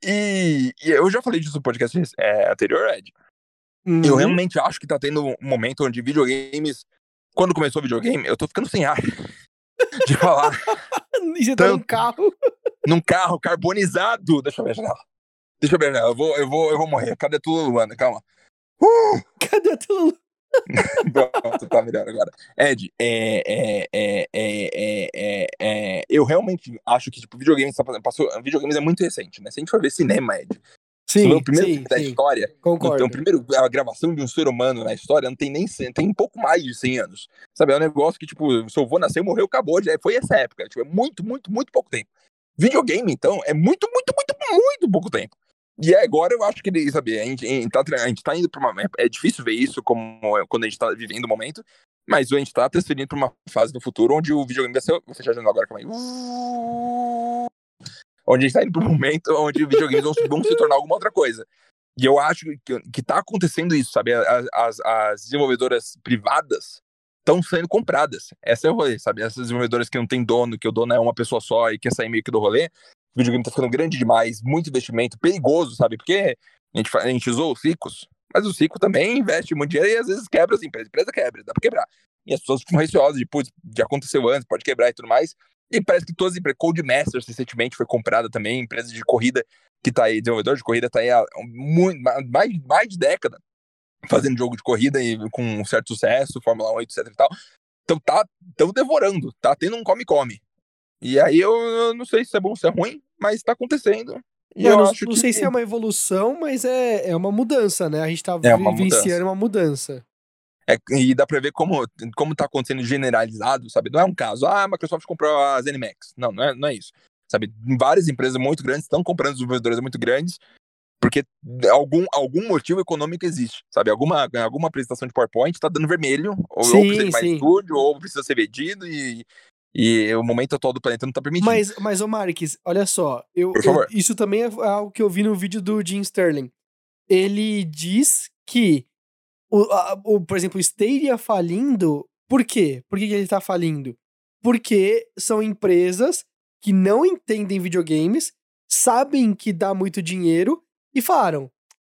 E, e eu já falei disso no podcast é, anterior, Ed. Eu Uhum. realmente acho que tá tendo um momento onde videogames. Quando começou o videogame, eu tô ficando sem ar *laughs* de falar E você tá num carro. *laughs* num carro carbonizado. Deixa eu ver a janela. Deixa eu ver a janela. Eu vou, eu vou, eu vou morrer. Cadê tu, Luana? Calma. Uh! *laughs* Cadê tudo? Pronto, tá melhor agora. Ed, é, é, é, é, é, é, é, eu realmente acho que tipo, videogames tá passou, videogames é muito recente, né? Se a gente for ver cinema, Ed, Sim, o primeiro sim, filme da sim. história, Concordo. Então, primeiro, a gravação de um ser humano na história não tem nem 100, tem um pouco mais de 100 anos. Sabe, é um negócio que, tipo, seu avô nasceu, morreu, acabou. Já foi essa época. Tipo, é muito, muito, muito pouco tempo. Videogame, então, é muito, muito, muito, muito pouco tempo. E agora eu acho que, ele, sabe, a gente, a gente tá, a gente tá indo pra uma. É difícil ver isso como é quando a gente tá vivendo o momento, mas a gente tá transferindo pra uma fase do futuro onde o videogame vai ser. Vou fechar a janela agora, calma aí. Onde a gente tá indo um momento onde videogames vão, vão se tornar alguma outra coisa. E eu acho que, que tá acontecendo isso, sabe? As, as, as desenvolvedoras privadas estão sendo compradas. Essa é o rolê, sabe? Essas desenvolvedoras que não tem dono, que o dono é uma pessoa só e quer sair meio que do rolê. O videogame tá ficando grande demais, muito investimento, perigoso, sabe? Porque a gente, a gente usou os ricos, mas o rico também investe muito dinheiro e às vezes quebra as empresas. A empresa quebra, dá pra quebrar. E as pessoas ficam receosas de, putz, já aconteceu antes, pode quebrar e tudo mais. E parece que todas as empresas, Codemasters recentemente foi comprada também, empresa de corrida que tá aí, desenvolvedor de corrida tá aí há muito, mais, mais de década fazendo jogo de corrida e com um certo sucesso, Fórmula 1, etc e tal. Então tá, tão devorando, tá tendo um come-come. E aí eu, eu, não sei se é bom ou se é ruim, mas tá acontecendo. E eu, não, acho não que... sei se é uma evolução, mas é, é uma mudança, né? A gente tá É uma vivenciando uma mudança. É, e dá pra ver como, como tá acontecendo generalizado, sabe? Não é um caso, ah, a Microsoft comprou a ZeniMax. Não, não é, não é isso. Sabe? Várias empresas muito grandes estão comprando desenvolvedores muito grandes porque algum, algum motivo econômico existe, sabe? Alguma, alguma apresentação de PowerPoint tá dando vermelho, ou, Sim, ou precisa de mais estúdio, ou precisa ser vendido, e, e o momento atual do planeta não tá permitindo. Mas, mas ô Marques, olha só, eu, Por eu- isso também é algo que eu vi no vídeo do Jim Sterling. Ele diz que, o, a- o, por exemplo, o Stadia falindo, por quê? Por que, que ele tá falindo? Porque são empresas que não entendem videogames, sabem que dá muito dinheiro e falaram: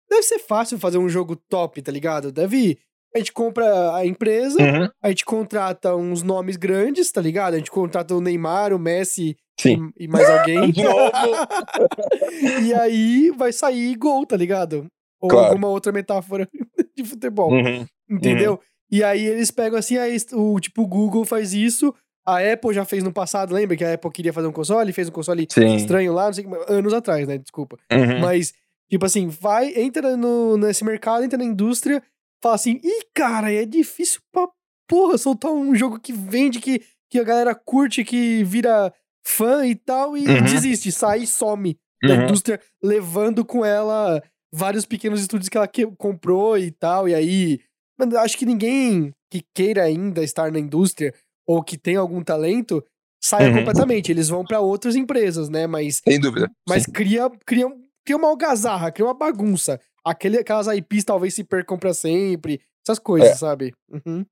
deve ser fácil fazer um jogo top, tá ligado? Deve. A gente compra a empresa, Uhum, a gente contrata uns nomes grandes, tá ligado? A gente contrata o Neymar, o Messi Sim. e, e mais alguém. *laughs* *laughs* E aí vai sair gol, tá ligado? Ou Claro. alguma outra metáfora de futebol, Uhum. entendeu? E aí eles pegam assim, aí, o tipo, o Google faz isso, a Apple já fez no passado, lembra que a Apple queria fazer um console, fez um console Sim. estranho lá, não sei, anos atrás, né? Desculpa. Uhum. Mas, tipo assim, vai, entra no, nesse mercado, entra na indústria, fala assim, ih, cara, é difícil pra porra soltar um jogo que vende, que, que a galera curte, que vira fã e tal, e Uhum. desiste, sai e some da Uhum. indústria, levando com ela vários pequenos estúdios que ela que- comprou e tal, e aí. Mano, acho que ninguém que queira ainda estar na indústria ou que tem algum talento saia Uhum. completamente. Eles vão pra outras empresas, né? Mas Sem dúvida. mas Sim. cria, cria, cria uma algazarra, cria uma bagunça. Aquele, aquelas IPs talvez se percam pra sempre. Essas coisas, É. sabe? Uhum.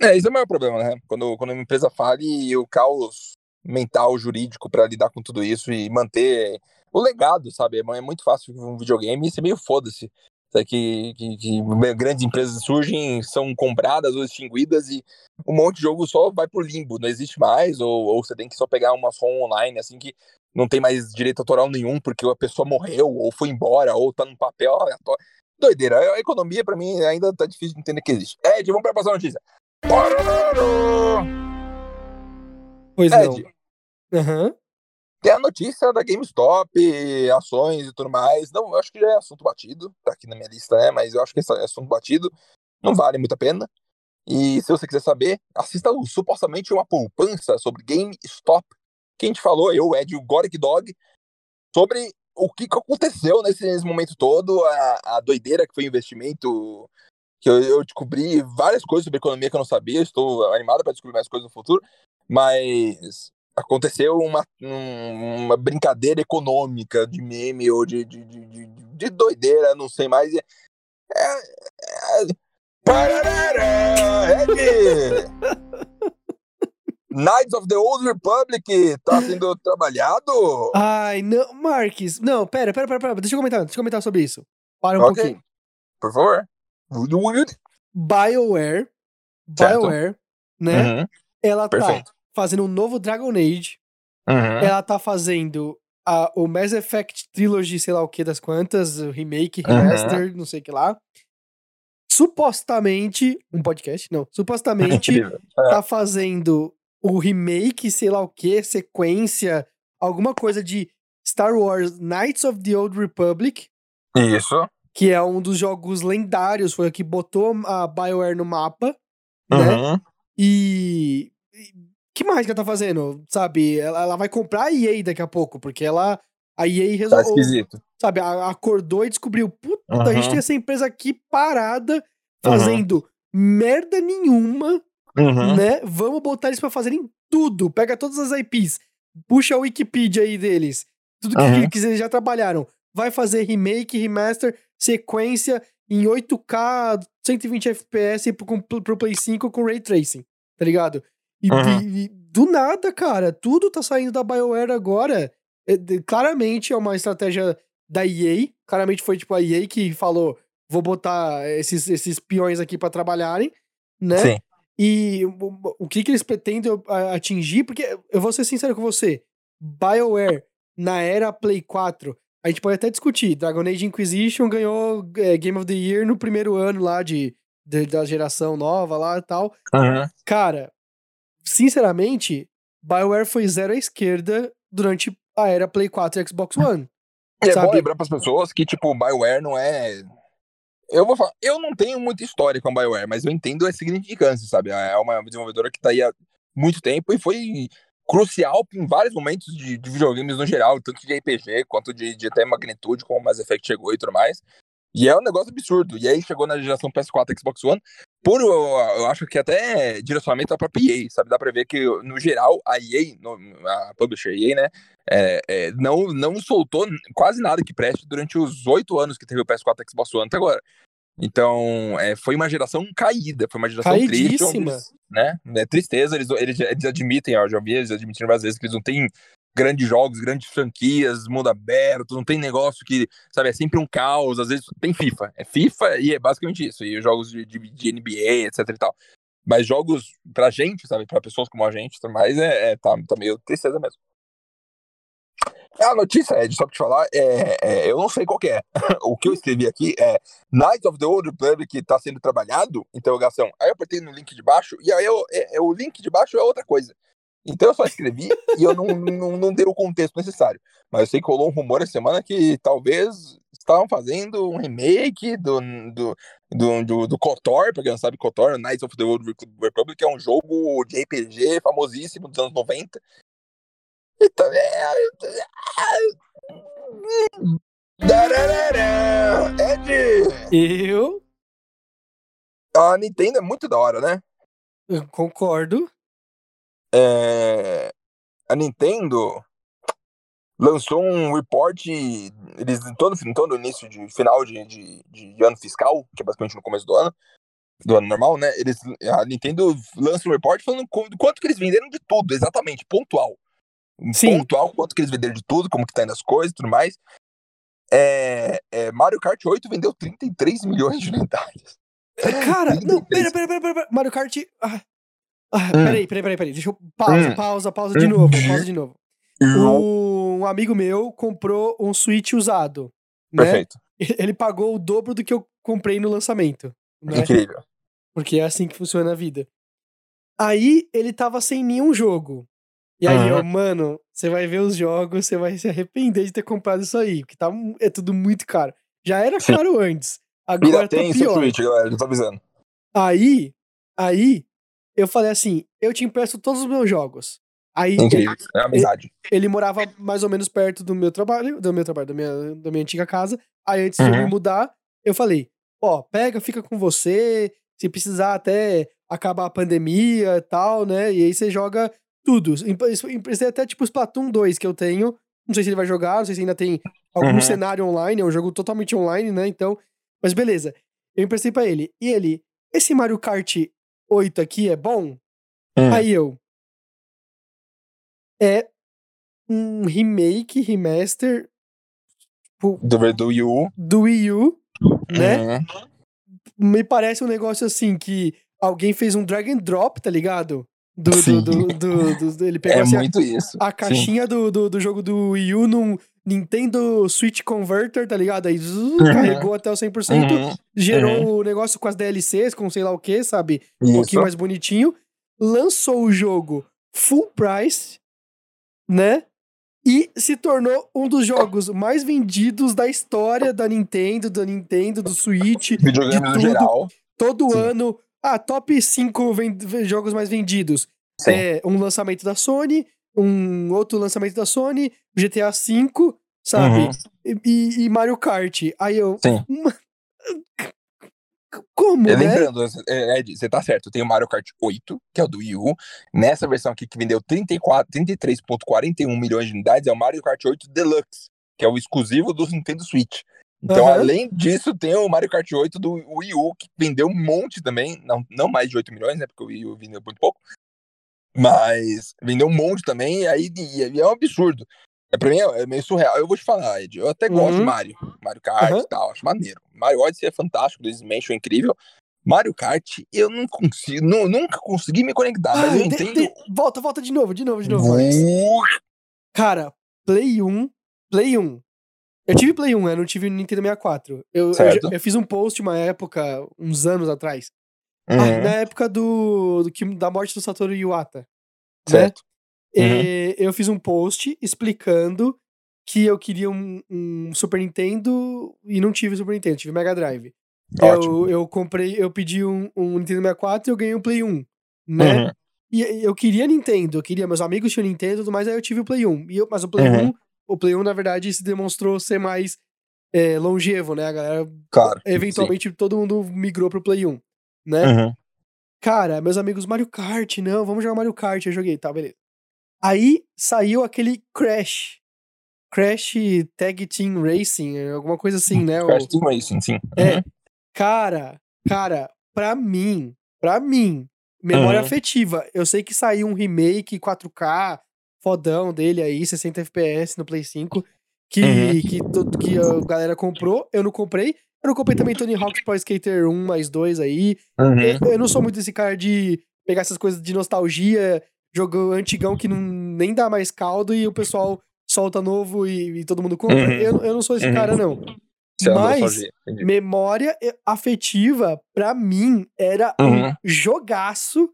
É, esse é o maior problema, né? Quando, quando uma empresa fale e o caos mental, jurídico pra lidar com tudo isso e manter o legado, sabe? É é muito fácil um videogame ser meio foda-se. Que, que, que grandes empresas surgem, são compradas ou extinguidas e um monte de jogo só vai pro limbo, não existe mais, ou, ou você tem que só pegar uma ROM online, assim, que não tem mais direito autoral nenhum porque a pessoa morreu, ou foi embora, ou tá num papel aleatório. Doideira, a economia pra mim ainda tá difícil de entender que existe. Ed, vamos pra próxima notícia. Pois não. Ed, Aham. Tem a notícia da GameStop, ações e tudo mais. Não, eu acho que já é assunto batido, tá aqui na minha lista, né? Mas eu acho que esse é assunto batido. Não vale muito a pena. E se você quiser saber, assista supostamente uma poupança sobre GameStop. Que a gente falou, eu, Ed, o Goric Dog, sobre o que, que aconteceu nesse, nesse momento todo, a, a doideira que foi o investimento, que eu, eu descobri várias coisas sobre economia que eu não sabia, estou animado para descobrir mais coisas no futuro, mas aconteceu uma, um- uma brincadeira econômica de meme ou de, de, de, de, de doideira, não sei mais. É, é, Ed! *laughs* Knights of the Old Republic tá sendo trabalhado? Ai, não, Marques. Não, pera, pera, pera, pera. Deixa eu comentar, deixa eu comentar sobre isso. Para um Ok. pouquinho. Por favor. BioWare, Certo. BioWare, né? Uhum, Ela tá perfeito. Fazendo um novo Dragon Age. Uhum. Ela tá fazendo a, o Mass Effect Trilogy, sei lá o que das quantas, o remake, Uhum. remaster, não sei o que lá. Supostamente, um podcast? Não. Supostamente Incrível. *laughs* tá fazendo o remake, sei lá o que, sequência, alguma coisa de Star Wars Knights of the Old Republic, Isso. que é um dos jogos lendários, foi o que botou a BioWare no mapa, né? Uhum. E. e que mais que ela tá fazendo? Sabe? Ela, ela vai comprar a EA daqui a pouco, porque ela. A EA Tá resolveu. esquisito. sabe? Acordou e descobriu: puta, a gente Uhum. tem essa empresa aqui parada, fazendo merda nenhuma, Uhum. né? Vamos botar eles pra fazerem tudo. Pega todas as IPs, puxa a Wikipedia aí deles, tudo que, Uhum. que eles já trabalharam. Vai fazer remake, remaster, sequência em 8K, 120 FPS pro, pro Play 5 com Ray Tracing, tá ligado? E, Uhum. e- e do nada, cara, tudo tá saindo da BioWare agora. É, claramente é uma estratégia da EA. Claramente foi tipo a EA que falou: vou botar esses, esses peões aqui pra trabalharem, né? Sim. e o, o que, que eles pretendem atingir, porque eu vou ser sincero com você, BioWare na era Play 4, a gente pode até discutir, Dragon Age Inquisition ganhou é, Game of the Year no primeiro ano lá de, de- da geração nova lá e tal, Cara, sinceramente, BioWare foi zero à esquerda durante a era Play 4 e Xbox *laughs* One. E é bom lembrar pras pessoas que, tipo, BioWare não é. Eu vou falar, eu não tenho muita história com a BioWare, mas eu entendo a significância, sabe? É uma desenvolvedora que tá aí há muito tempo e foi crucial em vários momentos de, de videogames no geral, tanto de RPG quanto de, de até magnitude, como o Mass Effect chegou e tudo mais. E é um negócio absurdo. E aí chegou na geração PS4 e Xbox One, por eu, acho que até direcionamento da própria EA, sabe? Dá pra ver que, no geral, a EA, a publisher EA, né? é, é, não, não soltou quase nada que preste durante os oito anos que teve o PS4 e Xbox One até agora. Então, é, foi uma geração caída, foi uma geração triste, onde né? É tristeza, eles, eles, eles admitem, ó, eu já vi eles admitindo várias vezes que eles não têm grandes jogos, grandes franquias, mundo aberto, não tem negócio que, sabe, é sempre um caos, às vezes tem FIFA, é FIFA e é basicamente isso, e os jogos de, de, de NBA, etc e tal. Mas jogos pra gente, sabe, pra pessoas como a gente, mais, é, é tá, tá meio tristeza mesmo. A notícia, Ed, só pra te falar, é, é, eu não sei qual é. *laughs* o que eu escrevi aqui é Knights of the Old Republic tá sendo trabalhado, interrogação. Aí eu apertei no link de baixo, e aí eu, é, é, o link de baixo é outra coisa. Então eu só escrevi e eu não, não, não dei o contexto necessário. Mas eu sei que rolou um rumor essa semana que talvez estavam fazendo um remake do, do, do, do, do KOTOR, pra quem não sabe, KOTOR, Knights of the Old Republic, que é um jogo de RPG famosíssimo dos anos 90. Então, é... Dararara! Ed! Eu, A Nintendo é muito da hora, né? eu concordo. É, a Nintendo lançou um report, eles todo, todo início de final de, de, de ano fiscal, que é basicamente no começo do ano, do ano normal, né? Eles, a Nintendo lança um report falando quanto que eles venderam de tudo, exatamente, pontual. Sim. Pontual, quanto que eles venderam de tudo, como que tá indo as coisas e tudo mais. É, é, Mario Kart 8 vendeu 33 milhões de unidades. Cara, não, 33. pera, pera, pera, pera, pera. Mario Kart. Ah, ah, Hum. peraí, peraí, peraí, peraí. Deixa eu. Pausa, Hum. pausa, pausa de novo, pausa de novo. Um amigo meu comprou um Switch usado. Né? Perfeito. Ele pagou o dobro do que eu comprei no lançamento. Né? Incrível. Porque é assim que funciona a vida. Aí ele tava sem nenhum jogo. E aí, Aham. eu, mano, você vai ver os jogos, você vai se arrepender de ter comprado isso aí, porque tá, é tudo muito caro. Já era Sim. caro antes, Ainda agora tá tem pior. Switch, galera, já tô avisando. Aí, aí, eu falei assim, eu te empresto todos os meus jogos. Aí ele, Incrível. É amizade. ele morava mais ou menos perto do meu trabalho, do meu trabalho, da minha, da minha antiga casa. Aí antes de eu me Uhum. mudar, eu falei, ó, pega, fica com você, se precisar até acabar a pandemia e tal, né? E aí você joga tudo. Empre- Emprestei até tipo Splatoon 2 que eu tenho. Não sei se ele vai jogar, não sei se ainda tem algum Uhum. cenário online, é um jogo totalmente online, né? Então, mas beleza. Eu emprestei pra ele. E ele, esse Mario Kart 8 aqui é bom? Hum. Aí eu. É um remake, remaster tipo, Do, do Wii U. do Wii U, né? Uhum. Me parece um negócio assim que alguém fez um drag and drop, tá ligado? Do, do, do, do- ele pegou É assim, a- muito isso. a, caixinha do, do, do jogo do Wii U num Nintendo Switch Converter, tá ligado? Aí zzz, Uhum. carregou até o 100%, Uhum. gerou o negócio com as DLCs, com sei lá o que, sabe? um Isso. pouquinho mais bonitinho, lançou o jogo full price, né? E se tornou um dos jogos mais vendidos da história da Nintendo, da Nintendo, do Switch, Videogame de no tudo. geral. todo Sim. ano. Ah, top 5 ven- jogos mais vendidos. Sim. É um lançamento da Sony, um outro lançamento da Sony, GTA V, sabe? Uhum. E, e Mario Kart. Aí eu. Sim. *laughs* Como, E né? Lembrando, é, Ed, você tá certo, tem o Mario Kart 8, que é o do Wii U. Nessa versão aqui que vendeu 34 33,41 milhões de unidades, é o Mario Kart 8 Deluxe, que é o exclusivo do Nintendo Switch. Então, Aham. além disso, tem o Mario Kart 8 do Wii U, que vendeu um monte também, não, não mais de 8 milhões, né, porque o Wii U vendeu muito pouco, mas vendeu um monte também, e aí e, e é um absurdo. É, pra mim é, é meio surreal. Eu vou te falar, Ed, eu até gosto de Uhum. Mario, Mario Kart Aham. e tal, acho maneiro. Mario Odyssey é fantástico, Luigi's Mansion é incrível, Mario Kart, eu não consigo, nu- nunca consegui me conectar, mas Ah, eu de- entendo. de- volta, volta de novo, de novo, de novo. Cara, Play 1, Play 1. Eu tive Play 1, eu não tive Nintendo 64. Eu, eu, eu fiz um post uma época, uns anos atrás. Uhum, Ah, na época do, do da morte do Satoru Iwata. certo. Uhum. E eu fiz um post explicando que eu queria um, um Super Nintendo e não tive Super Nintendo, tive Mega Drive. Ótimo. Eu, eu comprei, eu pedi um, um Nintendo 64 e eu ganhei um Play 1, né? Uhum, E eu queria Nintendo, eu queria, meus amigos tinham Nintendo e tudo mais, aí eu tive o Play 1. E eu, mas o Play Uhum. 1, o Play 1, na verdade, se demonstrou ser mais é, longevo, né? A galera, Claro. eventualmente, todo mundo migrou pro Play 1, sim. né? Uhum, Cara, meus amigos, Mario Kart, não, vamos jogar Mario Kart. Eu joguei, tá, beleza. Aí saiu aquele Crash. Crash Tag Team Racing, alguma coisa assim, né? o- Crash Team Racing, sim. É. Uhum, Cara, cara, pra mim, pra mim, memória Uhum. afetiva. Eu sei que saiu um remake 4K fodão dele aí, 60 FPS no Play 5, que, Uhum. que, que a galera comprou. Eu não comprei. Eu não comprei também Tony Hawk's Pro Skater 1 mais 2 aí. uhum. Eu, eu não sou muito esse cara de pegar essas coisas de nostalgia, jogo antigão que não, nem dá mais caldo e o pessoal solta novo e, e todo mundo compra. Uhum. Eu, eu não sou esse Uhum. cara, não. Você é Mas memória afetiva, pra mim, era um Uhum. jogaço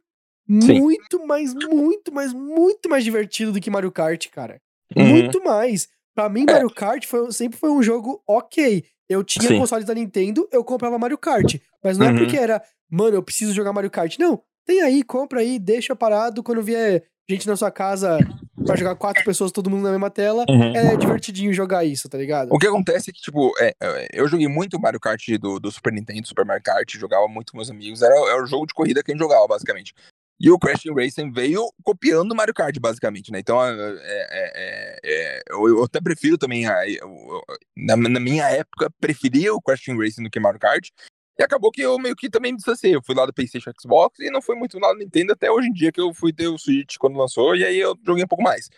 Sim. muito mais, muito mais, muito mais divertido do que Mario Kart, cara. Uhum. Muito mais. Pra mim, Mario Kart foi- sempre foi um jogo ok. Eu tinha Sim. consoles da Nintendo, eu comprava Mario Kart. Mas não é Uhum. porque era, mano, eu preciso jogar Mario Kart. Não, tem aí, compra aí, deixa parado. Quando vier gente na sua casa pra jogar quatro pessoas, todo mundo na mesma tela, Uhum. é divertidinho jogar isso, tá ligado? O que acontece é que, tipo, é, é, eu joguei muito Mario Kart do, do Super Nintendo, Super Mario Kart, jogava muito com meus amigos, era, era o jogo de corrida que a gente jogava, basicamente. E o Crash Racing veio copiando o Mario Kart, basicamente, né? Então, é, é, é, é, eu, eu até prefiro também, a- eu- eu- na, na minha época, preferia o Crash Racing do que Mario Kart. E acabou que eu meio que também me distanciei. Eu fui lá do PlayStation Xbox e não fui muito lá do Nintendo até hoje em dia que eu fui ter o Switch quando lançou, e aí eu joguei um pouco mais.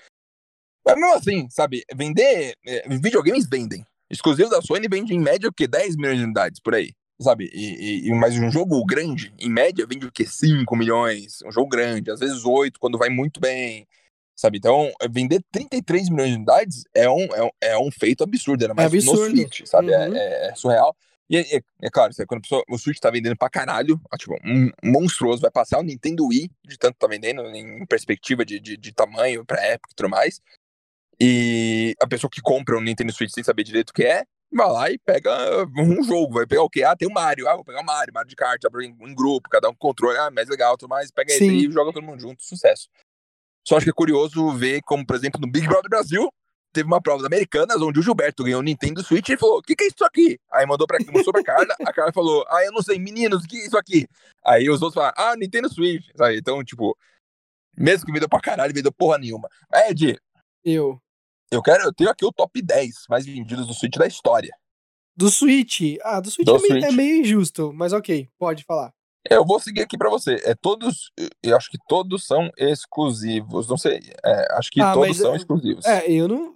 Mas mesmo assim, sabe, vender. é, videogames vendem. Exclusivos da Sony vende em média o quê? 10 milhões de unidades por aí. Sabe? E, e- mas um jogo grande, em média, vende o quê? 5 milhões. Um jogo grande, às vezes 8, quando vai muito bem. Sabe? Então, é, vender 33 milhões de unidades é um, é um, é um feito absurdo, ainda mais absurdo. no Switch, sabe? É- Uhum. É, é surreal. E é, é- é claro, quando a pessoa, o Switch tá vendendo pra caralho, tipo, um, monstruoso, vai passar o Nintendo Wii, de tanto tá vendendo, em perspectiva de, de, de tamanho pra época e tudo mais. E a pessoa que compra um Nintendo Switch sem saber direito o que é, vai lá e pega um jogo. Vai pegar o quê? Ah, tem o Mario. Ah, vou pegar o Mario, Mario de kart, abre em, grupo, cada um com controle. Ah, mais legal, tudo mais. Pega Sim. e joga todo mundo junto. Sucesso. Só acho que é curioso ver como, por exemplo, no Big Brother Brasil, teve uma prova da Americanas onde o Gilberto ganhou o Nintendo Switch e falou: O que, que é isso aqui? Aí mandou pra, mostrou pra Carla, a Carla falou: Ah, eu não sei, meninos, o que é isso aqui? Aí os outros falaram: Ah, Nintendo Switch. Sabe? Então, tipo, mesmo que vendeu pra caralho, vendeu porra nenhuma. Ed, Eu. eu quero, eu tenho aqui o top 10 mais vendidos do Switch da história. Do Switch. Ah, do Switch, Do é, meio, é Switch. meio injusto, mas ok, pode falar. Eu vou seguir aqui pra você. É todos, eu acho que todos são exclusivos. Não sei, é, acho que Ah, todos mas, são é, exclusivos. É, eu não,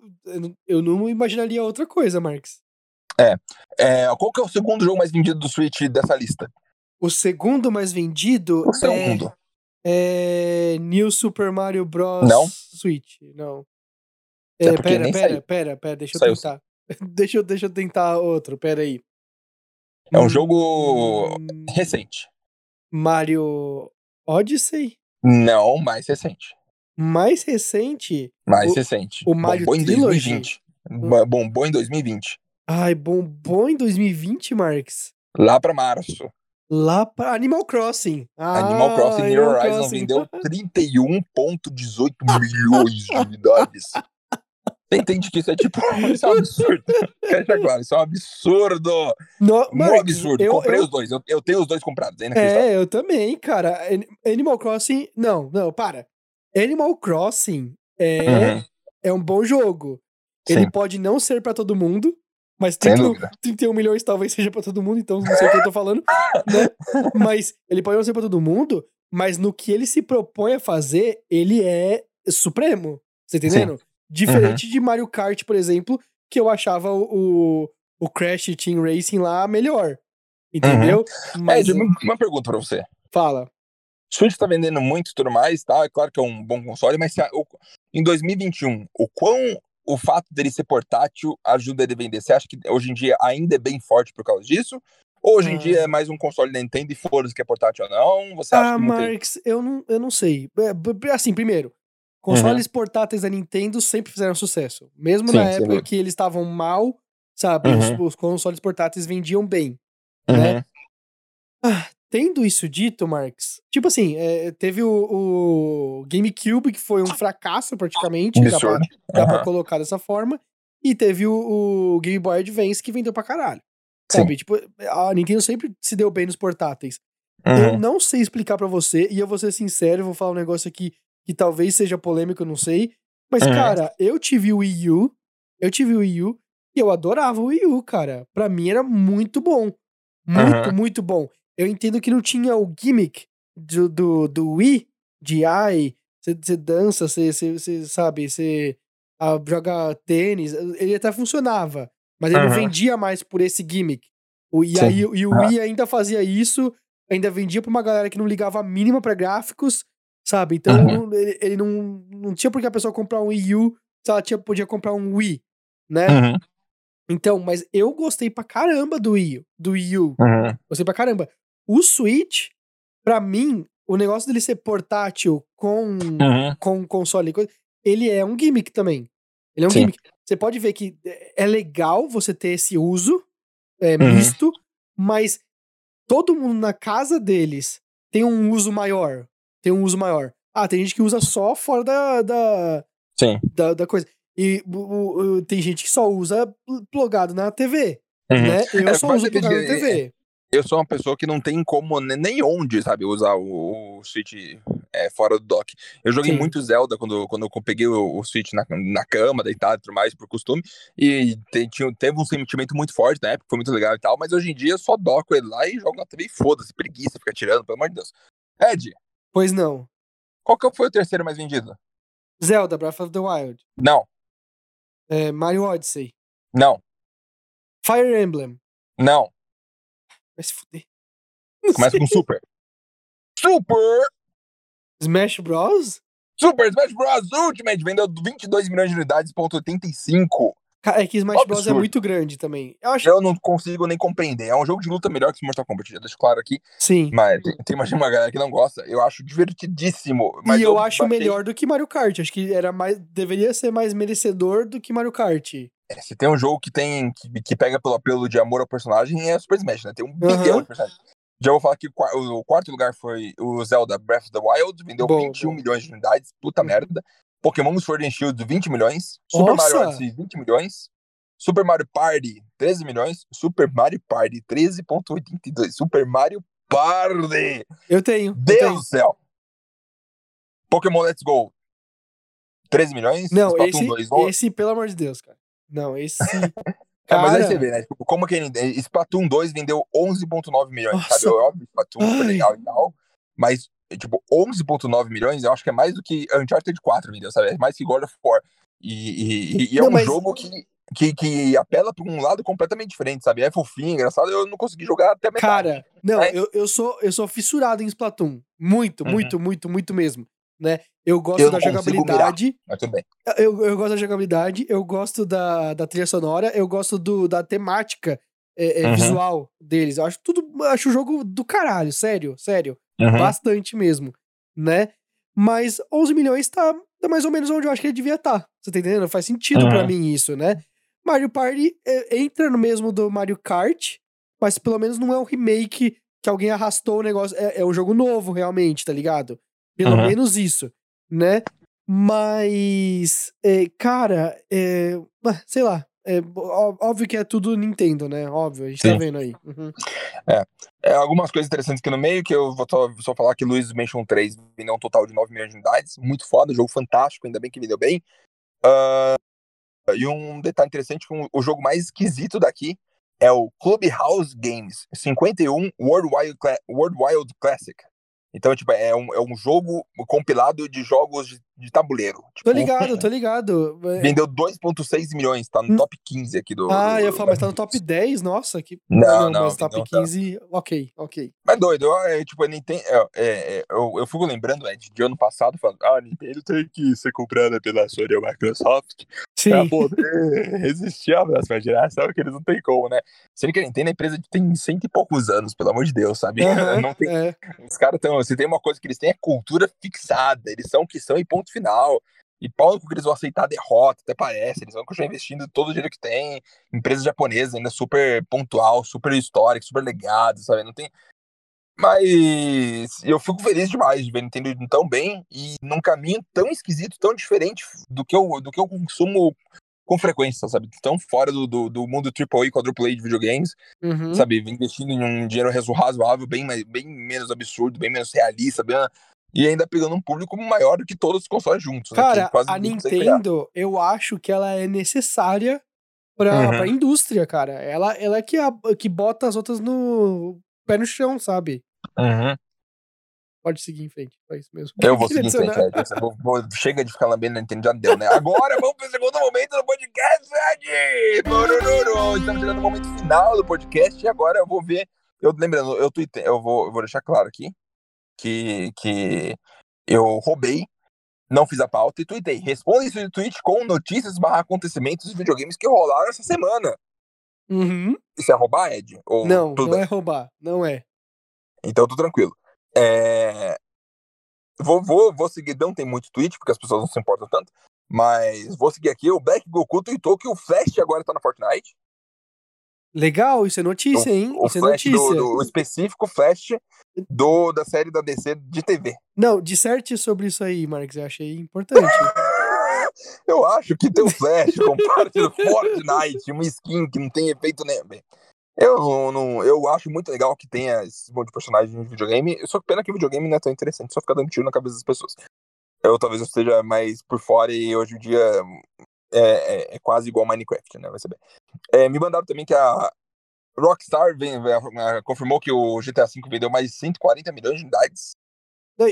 eu não- imaginaria outra coisa, Marx. É, qual que é o segundo jogo mais vendido do Switch dessa lista? O segundo mais vendido O é, segundo. é New Super Mario Bros. Não. Switch. Não. É É, pera, pera, saiu. pera, pera, deixa eu Saiu tentar. *laughs* deixa, eu, deixa eu tentar outro, pera aí. É um jogo Hum, recente. Mario Odyssey? Não, mais recente. Mais recente? Mais O- recente. o Mario Bombou em Trilogy? 2020. Bo- Bombou em 2020. Ai, bombou em 2020, Marx. Lá pra março. Lá pra Animal Crossing. Animal Ah, Crossing New Animal Horizon Crossing. vendeu *laughs* 31,18 milhões de unidades. Você entende que isso é tipo. Isso é um absurdo. Deixar claro, isso é um absurdo. No, Um Marx, absurdo. eu- Comprei eu- os dois. Eu, eu tenho os dois comprados. É. É, eu também, cara. An- Animal Crossing. Não, não, para. Animal Crossing é, Uhum, é um bom jogo. Ele sim, pode não ser pra todo mundo, mas sem 31, dúvida. 31 milhões talvez seja pra todo mundo, então não sei o que eu tô falando, *laughs* né? Mas ele pode não ser pra todo mundo, mas no que ele se propõe a fazer, ele é supremo. Você tá entendendo? Diferente de Mario Kart, por exemplo, que eu achava o, o, Crash Team Racing lá melhor. Entendeu? Mas. Ed, uma uma pergunta pra você. Fala. Switch tá vendendo muito e tudo mais, tá? É claro que é um bom console, mas a- o- em 2021, o quão o fato dele ser portátil ajuda ele a vender? Você acha que hoje em dia ainda é bem forte por causa disso? Ou hoje em Ah. dia é mais um console da Nintendo e foda-se que é portátil ou não? Você acha Ah, que não tem... Marx, eu não, eu não sei. É, Assim, primeiro, consoles portáteis da Nintendo sempre fizeram sucesso. Mesmo Sim, na época dúvida. que eles estavam mal, sabe? os- Uhum. Os, consoles portáteis vendiam bem. né? Uhum. Tendo isso dito, Marx, tipo assim, é, teve o, o GameCube, que foi um fracasso praticamente, dá pra, dá pra colocar dessa forma. E teve o, o Game Boy Advance, que vendeu pra caralho. Sabe? Tipo, a Nintendo sempre se deu bem nos portáteis. Eu Uhum. não sei explicar pra você, e eu vou ser sincero, vou falar um negócio aqui que talvez seja polêmico, eu não sei. Mas, Uhum. cara, eu tive o Wii U, eu tive o Wii U, e eu adorava o Wii U, cara. Pra mim era muito bom. Muito, Uhum. muito bom. Eu entendo que não tinha o gimmick do, do, do Wii, de ai, você dança, você sabe, você joga tênis, ele até funcionava, mas ele não Uhum. vendia mais por esse gimmick. O, e aí e o Ah. Wii ainda fazia isso, ainda vendia pra uma galera que não ligava a mínima pra gráficos, sabe? Então Uhum. não- ele, ele não, não tinha por que a pessoa comprar um Wii U se ela tinha, podia comprar um Wii, né? Uhum. Então, mas eu gostei pra caramba do Wii, U- do Wii U. Uhum. Gostei pra caramba. O Switch, pra mim, o negócio dele ser portátil com, Uhum. com console e coisa, ele é um gimmick também. Ele é um Sim. gimmick. Você pode ver que é legal você ter esse uso é, Uhum. misto, mas todo mundo na casa deles tem um uso maior. Tem um uso maior. Ah, tem gente que usa só fora da, da, Sim. da, da coisa. E o- o- o- tem gente que só usa pl- plugado na TV, Uhum. né? Eu É, só uso é plugado na TV. Eu sou uma pessoa que não tem como ne- nem onde, sabe, usar o, o Switch é, fora do dock. Eu joguei Sim. muito Zelda quando, quando eu peguei o, o Switch na, na cama, deitado e tudo mais, por costume. E te- tinha, teve um sentimento muito forte na época, foi muito legal e tal. Mas hoje em dia eu só doco ele lá e jogo na TV e foda-se, preguiça, fica tirando, pelo amor de Deus. Ed, Pois não. qual que foi o terceiro mais vendido? Zelda, Breath of the Wild. Não, É, Mario Odyssey. não, Fire Emblem. não. Vai se fuder. Não Começa sei. com Super. Super! Smash Bros? Super Smash Bros. Ultimate vendeu 22 milhões de unidades, ponto 85. Ca- É que Smash Bros é muito grande também. Eu acho Eu não consigo nem compreender. É um jogo de luta melhor que Mortal Kombat, já deixo claro aqui. Sim. Mas tem, tem de uma galera que não gosta. Eu acho divertidíssimo. Mas e eu, acho baixei- melhor do que Mario Kart. Acho que era mais. Deveria ser mais merecedor do que Mario Kart. Se tem um jogo que tem que, que pega pelo apelo de amor ao personagem, é Super Smash, né? Tem um Aham. bilhão de personagens. Já vou falar que o, o quarto lugar foi o Zelda Breath of the Wild, vendeu Bom, 21 bom. milhões de unidades, puta Uhum. merda. Pokémon Sword and Shield, 20 milhões. Super Mario Nossa! Odyssey, 20 milhões. Super Mario Party, 13 milhões. Super Mario Party, 13,82. Super Mario Party! Eu tenho. eu Deus tenho. do céu! Pokémon Let's Go, 13 milhões. Não, Splatoon esse, 2, ó. esse, pelo amor de Deus, cara. Não, esse. *laughs* É, mas aí cara, você vê, né? Tipo, como que ele, Splatoon 2 vendeu 11,9 milhões, Nossa. sabe? Óbvio, Splatoon foi legal e tal. Mas, tipo, 11,9 milhões eu acho que é mais do que Uncharted 4 vendeu, sabe? É mais que God of War. E, e- e é Não, um mas- jogo que, que, que apela pra um lado completamente diferente, sabe? É fofinho, engraçado. Eu não consegui jogar até a metade. Cara, não, É. eu, eu, sou, eu sou fissurado em Splatoon. Muito, Uhum. muito, muito, muito mesmo. Né? Eu gosto Eu da jogabilidade. Tudo bem. Eu, eu gosto da jogabilidade, eu gosto da, da trilha sonora, eu gosto do, da temática é, é, Uhum. visual deles. Eu acho tudo. Acho o jogo do caralho, sério, sério. Uhum. Bastante mesmo. Né? Mas 11 milhões tá, tá mais ou menos onde eu acho que ele devia estar. Você tá entendendo? Faz sentido pra Uhum. mim isso, né? Mario Party é, entra no mesmo do Mario Kart, mas pelo menos não é um remake que alguém arrastou o negócio. É, é um jogo novo, realmente, tá ligado? Pelo Uhum. menos isso, né? Mas, é, cara, é, sei lá. É, óbvio que é tudo Nintendo, né? Óbvio, a gente tá Sim. vendo aí. Uhum. É, algumas coisas interessantes aqui no meio, que eu vou só, só falar que Luigi's Mansion 3 vendeu um total de 9 milhões de unidades. Muito foda, jogo fantástico, ainda bem que vendeu bem. Ah, e um detalhe interessante, um- o jogo mais esquisito daqui é o Clubhouse Games 51 World Wild, Cla- World Wild Classic. Então, tipo, é um, é um jogo compilado de jogos de, de tabuleiro. Tô Tipo, ligado, tô ligado. É, Vendeu 2,6 milhões, tá no Hum. top 15 aqui do. Ah, do- eu ia falar, mas tá no top *laughs* 10, nossa, que. Não, Ah, não, mas top não tá. 15, ok, ok. Mas doido, eu, é, tipo, a Nintendo. é, é, é, eu, eu fico lembrando, Ed, de ano passado, falando, ah, a Nintendo tem que ser comprada pela Sony ou Microsoft pra Sim. poder *laughs* resistir à próxima geração, que eles não tem como, né? Sendo que a Nintendo é empresa que tem cento e poucos anos, pelo amor de Deus, sabe? Aham, *laughs* Não tem, é. os caras estão. Se tem uma coisa que eles têm é cultura fixada, eles são o que são e ponto final. E pau que eles vão aceitar a derrota, até parece. Eles vão continuar investindo todo o dinheiro que tem. Empresa japonesa ainda super pontual, super histórica, super legado, sabe? Não tem. Mas eu fico feliz demais de ver a Nintendo indo tão bem e num caminho tão esquisito, tão diferente do que eu, do que eu consumo com frequência, sabe? Tão fora do, do, do mundo AAA e quadruple de videogames, Uhum. sabe? Investindo em um dinheiro razo- razoável, bem, bem menos absurdo, bem menos realista, bem, e ainda pegando um público maior do que todos os consoles juntos. né? Cara, quase a. Nintendo, eu acho que ela é necessária pra, Uhum. pra indústria, cara. Ela, ela é que, a, que bota as outras no pé no chão, sabe? Uhum. Pode seguir em frente. É isso mesmo. Eu vou *laughs* seguir em frente. Eu vou- vou- chega de ficar lambendo a Nintendo, já deu, né? Agora vamos pro segundo momento do podcast, Ed! Estamos chegando no momento final do podcast e agora eu vou ver. Eu lembrando, eu tuitei, eu vou, eu vou deixar claro aqui que, que eu roubei, não fiz a pauta e tuitei. Responda isso no tweet com notícias barra acontecimentos de videogames que rolaram essa semana. Uhum. Isso é roubar, Ed? Ou Não, tudo não é roubar. Não é. Então, tô tranquilo. É... Vou, vou, vou seguir, não tem muito tweet, porque as pessoas não se importam tanto. Mas vou seguir aqui. O Black Goku tweetou que o Flash agora tá na Fortnite. Legal, isso é notícia, hein? O Isso é notícia. do, do o específico Flash do, da série da DC de TV. Não, disserte sobre isso aí, Marcos. Eu achei importante. *laughs* Eu acho que ter o Flash como *laughs* parte do Fortnite, uma skin que não tem efeito nenhum. Eu, não, eu acho muito legal que tenha esse monte de personagens no videogame. Só que pena que o videogame não é tão interessante, só ficar dando tiro na cabeça das pessoas. Eu talvez eu esteja mais por fora e hoje em dia é, é- é quase igual Minecraft, né? Vai saber. É, me mandaram também que a Rockstar vem- vem- confirmou que o GTA V vendeu mais de 140 milhões de unidades.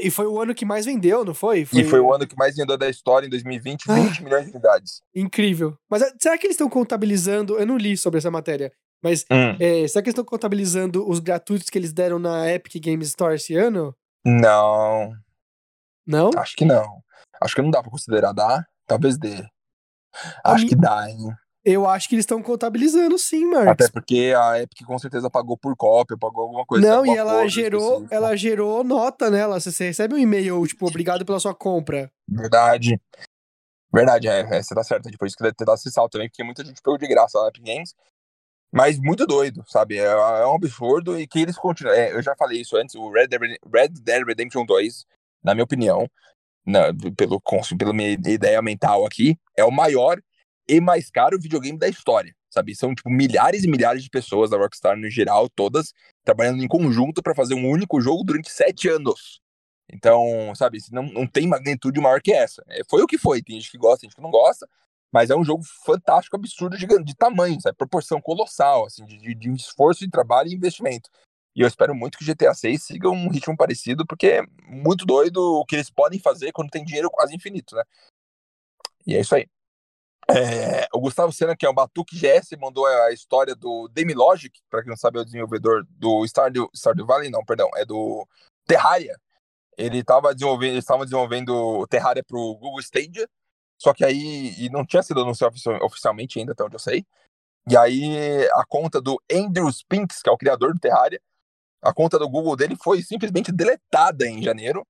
E foi o ano que mais vendeu, não foi? E foi o ano que mais vendeu da história em 2020, 20 milhões de unidades. Incrível. Mas eh, será que eles estão contabilizando? Eu não li sobre essa matéria, mas Hum. eh, será que eles estão contabilizando os gratuitos que eles deram na Epic Games Store esse ano? Não, Não? acho que não. Acho que não dá pra considerar. Dá? Talvez dê. Acho que dá, hein? Eu acho que eles estão contabilizando sim, Marcos. Até porque a Epic com certeza pagou por cópia, pagou alguma coisa. não, algum e ela gerou, específico. ela gerou nota nela. Você você recebe um e-mail, tipo, obrigado pela sua compra. Verdade. Verdade, é, é, você tá certo. Depois que deve ter dado esse salto também, porque muita gente pegou de graça lá na Epic Games. Mas muito doido, sabe? É, é um absurdo e que eles continuam. é, eu já falei isso antes, o Red Dead, Red Dead Redemption 2, na minha opinião, na- pelo, pela minha ideia mental aqui, é o maior e mais caro videogame da história, sabe? São, tipo, milhares e milhares de pessoas da Rockstar no geral, todas, trabalhando em conjunto pra fazer um único jogo durante sete anos. Então, sabe, não, não tem magnitude maior que essa. É, foi o que foi, tem gente que gosta, tem gente que não gosta, mas é um jogo fantástico, absurdo, gigante, de tamanho, sabe? Proporção colossal, assim, de, de esforço de trabalho e investimento. E eu espero muito que GTA 6 siga um ritmo parecido, porque é muito doido o que eles podem fazer quando tem dinheiro quase infinito, né? E é isso aí. É, o Gustavo Senna, que é o Batuque GS, mandou a história do Demilogic, para quem não sabe, é o desenvolvedor do Stardew, Stardew Valley, não, perdão, é do Terraria. Ele estava desenvolvendo, eles estavam desenvolvendo o Terraria para o Google Stadia, só que aí e não tinha sido anunciado ofici- oficialmente ainda, até onde eu sei. E aí a conta do Andrew Spinks, que é o criador do Terraria, a conta do Google dele foi simplesmente deletada em janeiro.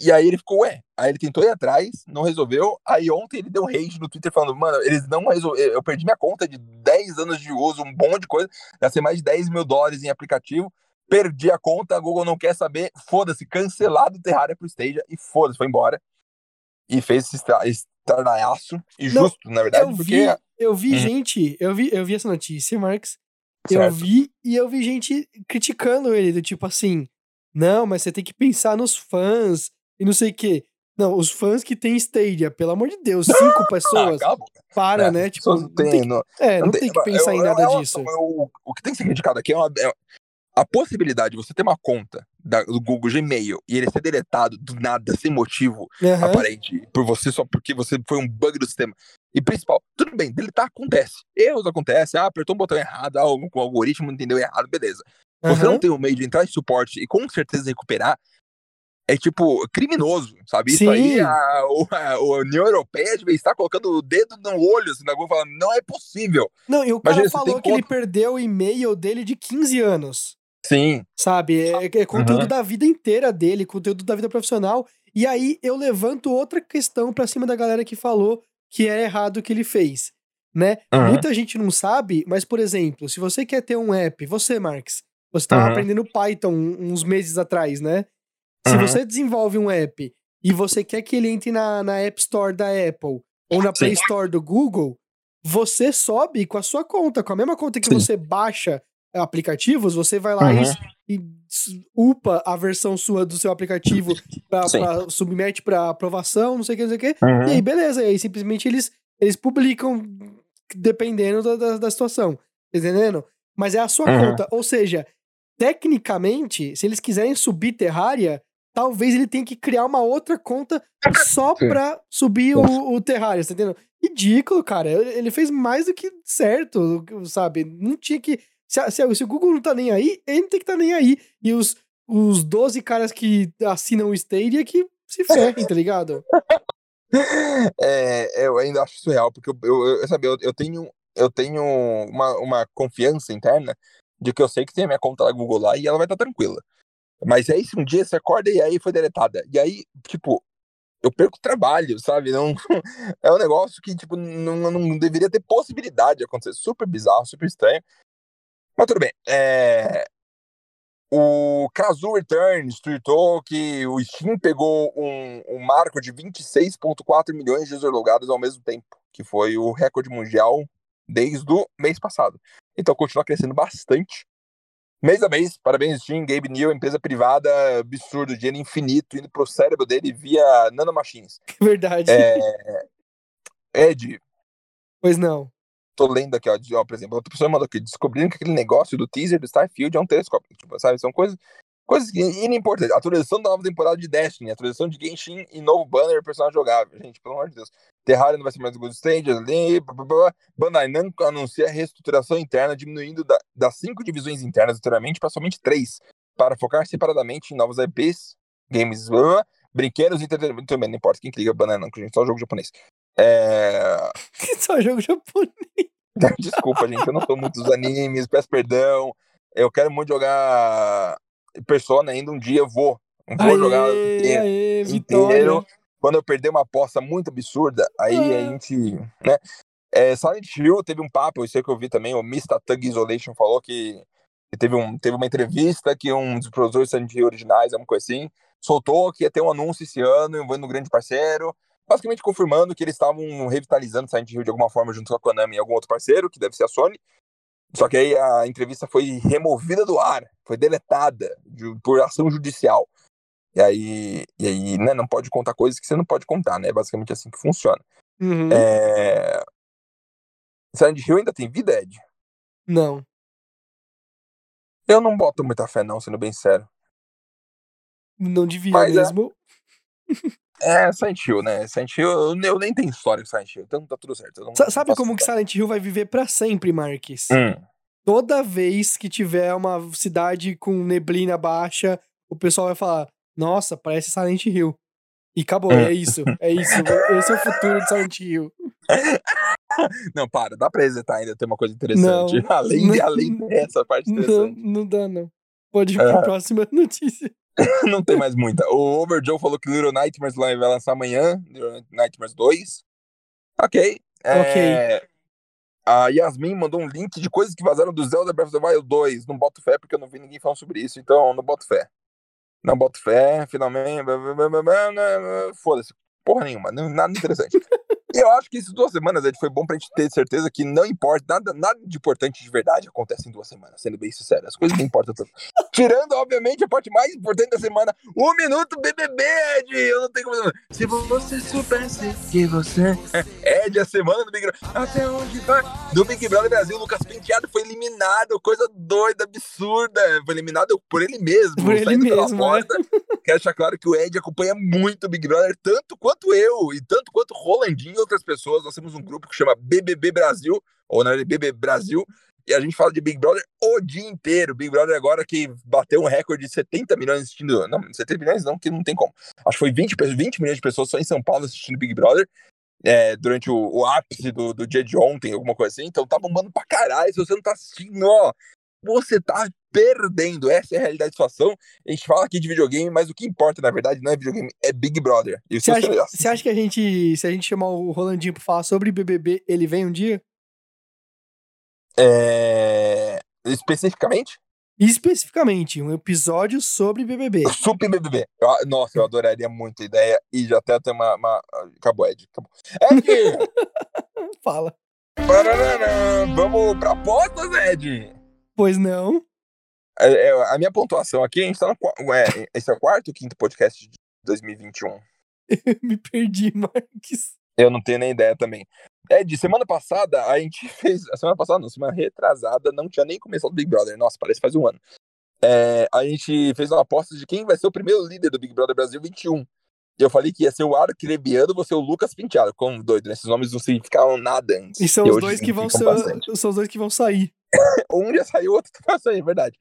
E aí ele ficou, ué. Aí ele tentou ir atrás, não resolveu. Aí ontem ele deu rage no Twitter falando, mano, eles não resolveram. Eu perdi minha conta de 10 anos de uso, um monte de coisa. Gastei mais de 10 mil dólares em aplicativo. Perdi a conta, a Google não quer saber. Foda-se, cancelado o Terraria pro Stadia e foda-se, foi embora. E fez esse estra- estardalhaço. E justo, na verdade, Eu porque. vi, eu vi Uhum. gente, eu vi, eu vi essa notícia, Marcos. Eu Certo. vi e eu vi gente criticando ele, do tipo assim, não, mas você tem que pensar nos fãs e não sei o quê. Não, os fãs que tem Stadia, pelo amor de Deus, cinco Ah, pessoas, para, É, né? Tipo, não tem, não- é, não não tem que pensar eu- em eu- nada eu- disso. eu- o que tem que ser criticado aqui é uma. é- a possibilidade de você ter uma conta da, do Google Gmail e ele ser deletado do nada, sem motivo Aham. aparente, por você só porque você foi um bug do sistema. E principal, tudo bem, deletar acontece. Erros acontecem, ah, apertou um botão errado, ah, o, algoritmo entendeu errado, beleza. Você Aham. não tem um meio de entrar em suporte e com certeza recuperar, é tipo criminoso, sabe? Isso aí, Sim. a, a, a União Europeia deve estar colocando o dedo no olho assim, na falando, não é possível. Não, e o cara Imagina, você falou que ele conta- perdeu o e-mail dele de 15 anos. Sim, Sabe? É, é conteúdo Uhum. da vida inteira dele, conteúdo da vida profissional. E aí eu levanto outra questão pra cima da galera que falou que é errado o que ele fez, né? Uhum. Muita gente não sabe, mas por exemplo, se você quer ter um app, você, Marx, você tava Uhum. aprendendo Python uns meses atrás, né? Se Uhum. você desenvolve um app e você quer que ele entre na, na App Store da Apple ou na Play Sim. Store do Google, você sobe com a sua conta, com a mesma conta que Sim. você baixa aplicativos, você vai lá Uhum. e, e upa a versão sua do seu aplicativo, pra, pra- submete para aprovação, não sei o que, não sei o que. Uhum. E aí, beleza. E aí, simplesmente, eles, eles publicam dependendo da, da, da situação. Tá entendendo? Mas é a sua Uhum. conta. Ou seja, tecnicamente, se eles quiserem subir Terraria, talvez ele tenha que criar uma outra conta só pra subir o, o Terraria, tá entendendo? Ridículo, cara. Ele fez mais do que certo, sabe? Não tinha que. Se, se se o Google não tá nem aí, ele não tem que tá nem aí. E os, os 12 caras que assinam o Stadia que se ferrem, tá ligado? *laughs* É, eu ainda acho isso real, porque eu, eu, eu, sabe, eu, eu tenho, eu tenho uma, uma confiança interna de que eu sei que tem a minha conta da Google lá e ela vai estar tranquila. Mas aí, se um dia você acorda e aí foi deletada, e aí, tipo, eu perco trabalho, sabe? Não, *laughs* é um negócio que, tipo, não, não deveria ter possibilidade de acontecer. Super bizarro, super estranho. Mas tudo bem. É... O Kazoo Returns tweetou que o Steam pegou um, um marco de 26,4 milhões de user logados ao mesmo tempo, que foi o recorde mundial desde o mês passado. Então continua crescendo bastante. Mês a mês, parabéns Steam, Gabe New, empresa privada, absurdo, dinheiro infinito indo pro cérebro dele via nanomachines. *laughs* Verdade. É... Ed, Pois não. Tô lendo aqui, ó, de- ó, por exemplo, outra pessoa mandou aqui, descobrindo que aquele negócio do teaser do Starfield é um telescópio, tipo, sabe, são coisas, coisas que- inimportantes. Atualização da nova temporada de Destiny, atualização de Genshin e novo banner personagem jogável. Gente, pelo amor de Deus. Terraria não vai ser mais Good Stage, ali, blá, blá, blá. Bandai Namco anuncia a reestruturação interna, diminuindo da- das cinco divisões internas anteriormente para somente três, para focar separadamente em novos IPs, games, blá, blá, brinquedos e entretenimento também, não importa quem que liga Bandai Namco, gente, só jogo japonês. É... *laughs* Só jogo japonês. *laughs* Desculpa, gente, eu não sou muito dos animes, peço perdão. Eu quero muito jogar Persona ainda um dia, eu vou. Vou Aê, jogar aê, inteiro. Quando eu perder uma aposta muito absurda, aí a Ah. gente, né? É, Silent Hill teve um papo, isso aí que eu vi também, o Mista Thug Isolation falou que, que teve, um, teve uma entrevista que um dos produtores de Silent Hill originais, alguma coisa assim, soltou que ia ter um anúncio esse ano, envolvendo um grande parceiro, basicamente confirmando que eles estavam revitalizando Silent Hill de alguma forma junto com a Konami e algum outro parceiro, que deve ser a Sony. Só que aí a entrevista foi removida do ar, foi deletada de- por ação judicial. E aí, e aí né, não pode contar coisas que você não pode contar, né? É basicamente assim que funciona. Uhum. É... Silent Hill ainda tem vida, Ed? Não. Eu não boto muita fé, não, sendo bem sério. Não devia Mas é. mesmo. É, Silent Hill, né? Silent Hill, eu, eu nem tenho história com Silent Hill, então tá tudo certo. não- Sa- não Sabe posso como que. Silent Hill vai viver pra sempre, Marques? Hum. Toda vez que tiver uma cidade com neblina baixa, o pessoal vai falar: Nossa, parece Silent Hill. E acabou, Hum. é isso. É isso. Esse é o futuro de Silent Hill. *laughs* Não, para, dá pra resetar ainda, tem uma coisa interessante. Não. *laughs* além, Não. além *laughs* dessa parte Não, interessante. não dá, não. Pode ir pra Ah. próxima notícia. Não tem mais muita. O Overjoe falou que Little Nightmares vai lançar amanhã. Little Nightmares 2. Ok. É, A Yasmin mandou um link de coisas que vazaram do Zelda Breath of the Wild 2. Não boto fé porque eu não vi ninguém falando sobre isso, então não boto fé. Não boto fé, finalmente. Foda-se. Porra nenhuma, nada interessante. Eu acho que essas duas semanas, Ed, foi bom pra gente ter certeza que não importa, nada, nada de importante de verdade acontece em duas semanas, sendo bem sincero. As coisas não importam tanto. *laughs* Tirando, obviamente, a parte mais importante da semana, o Minuto BBB, Ed! Eu não tenho como... Se você soubesse que você... Ed, a semana do Big Brother... Até onde vai? Do Big Brother Brasil, o Lucas Penteado foi eliminado, coisa doida, absurda. Foi eliminado por ele mesmo. Por ele saindo pela mesmo, né? *laughs* Quero deixar claro que o Ed acompanha muito o Big Brother, tanto quanto eu, e tanto quanto Rolandinho e outras pessoas. Nós temos um grupo que chama BBB Brasil, ou na verdade BBB Brasil, e a gente fala de Big Brother o dia inteiro. Big Brother agora que bateu um recorde de 70 milhões assistindo. Não, 70 milhões não, que não tem como. Acho que foi 20, pe- 20 milhões de pessoas só em São Paulo assistindo Big Brother. é, durante o, o ápice do, do dia de ontem, alguma coisa assim. Então tá bombando pra caralho. Se você não tá assistindo, ó, você tá perdendo. Essa é a realidade da situação. A gente fala aqui de videogame, mas o que importa, na verdade, não é videogame, é Big Brother. Você acha, você acha que a gente, se a gente chamar o Rolandinho pra falar sobre BBB, ele vem um dia? é, especificamente, Especificamente, um episódio sobre BBB. Sup BBB. Eu- nossa, eu adoraria muito a ideia. E já até tem uma, uma. Acabou, Ed. Acabou. Ed! *laughs* Fala. Vamos pra apostas, Ed! Pois não? É, é, a minha pontuação aqui, a gente tá no. É, esse é o quarto ou quinto podcast de 2021? *laughs* Me perdi, Marques. Eu não tenho nem ideia também. Ed, semana passada a gente *laughs* fez. A semana passada não, semana retrasada, não tinha nem começado o Big Brother. Nossa, parece que faz um ano. É, a gente fez uma aposta de quem vai ser o primeiro líder do Big Brother Brasil 21. E eu falei que ia ser o Arcrebiano, você o Lucas Penteado. Como doido, né? Esses nomes não significavam nada antes. E são os dois que vão ser, bastante. são os dois que vão sair. *laughs* Um já saiu, o outro vai sair, é verdade.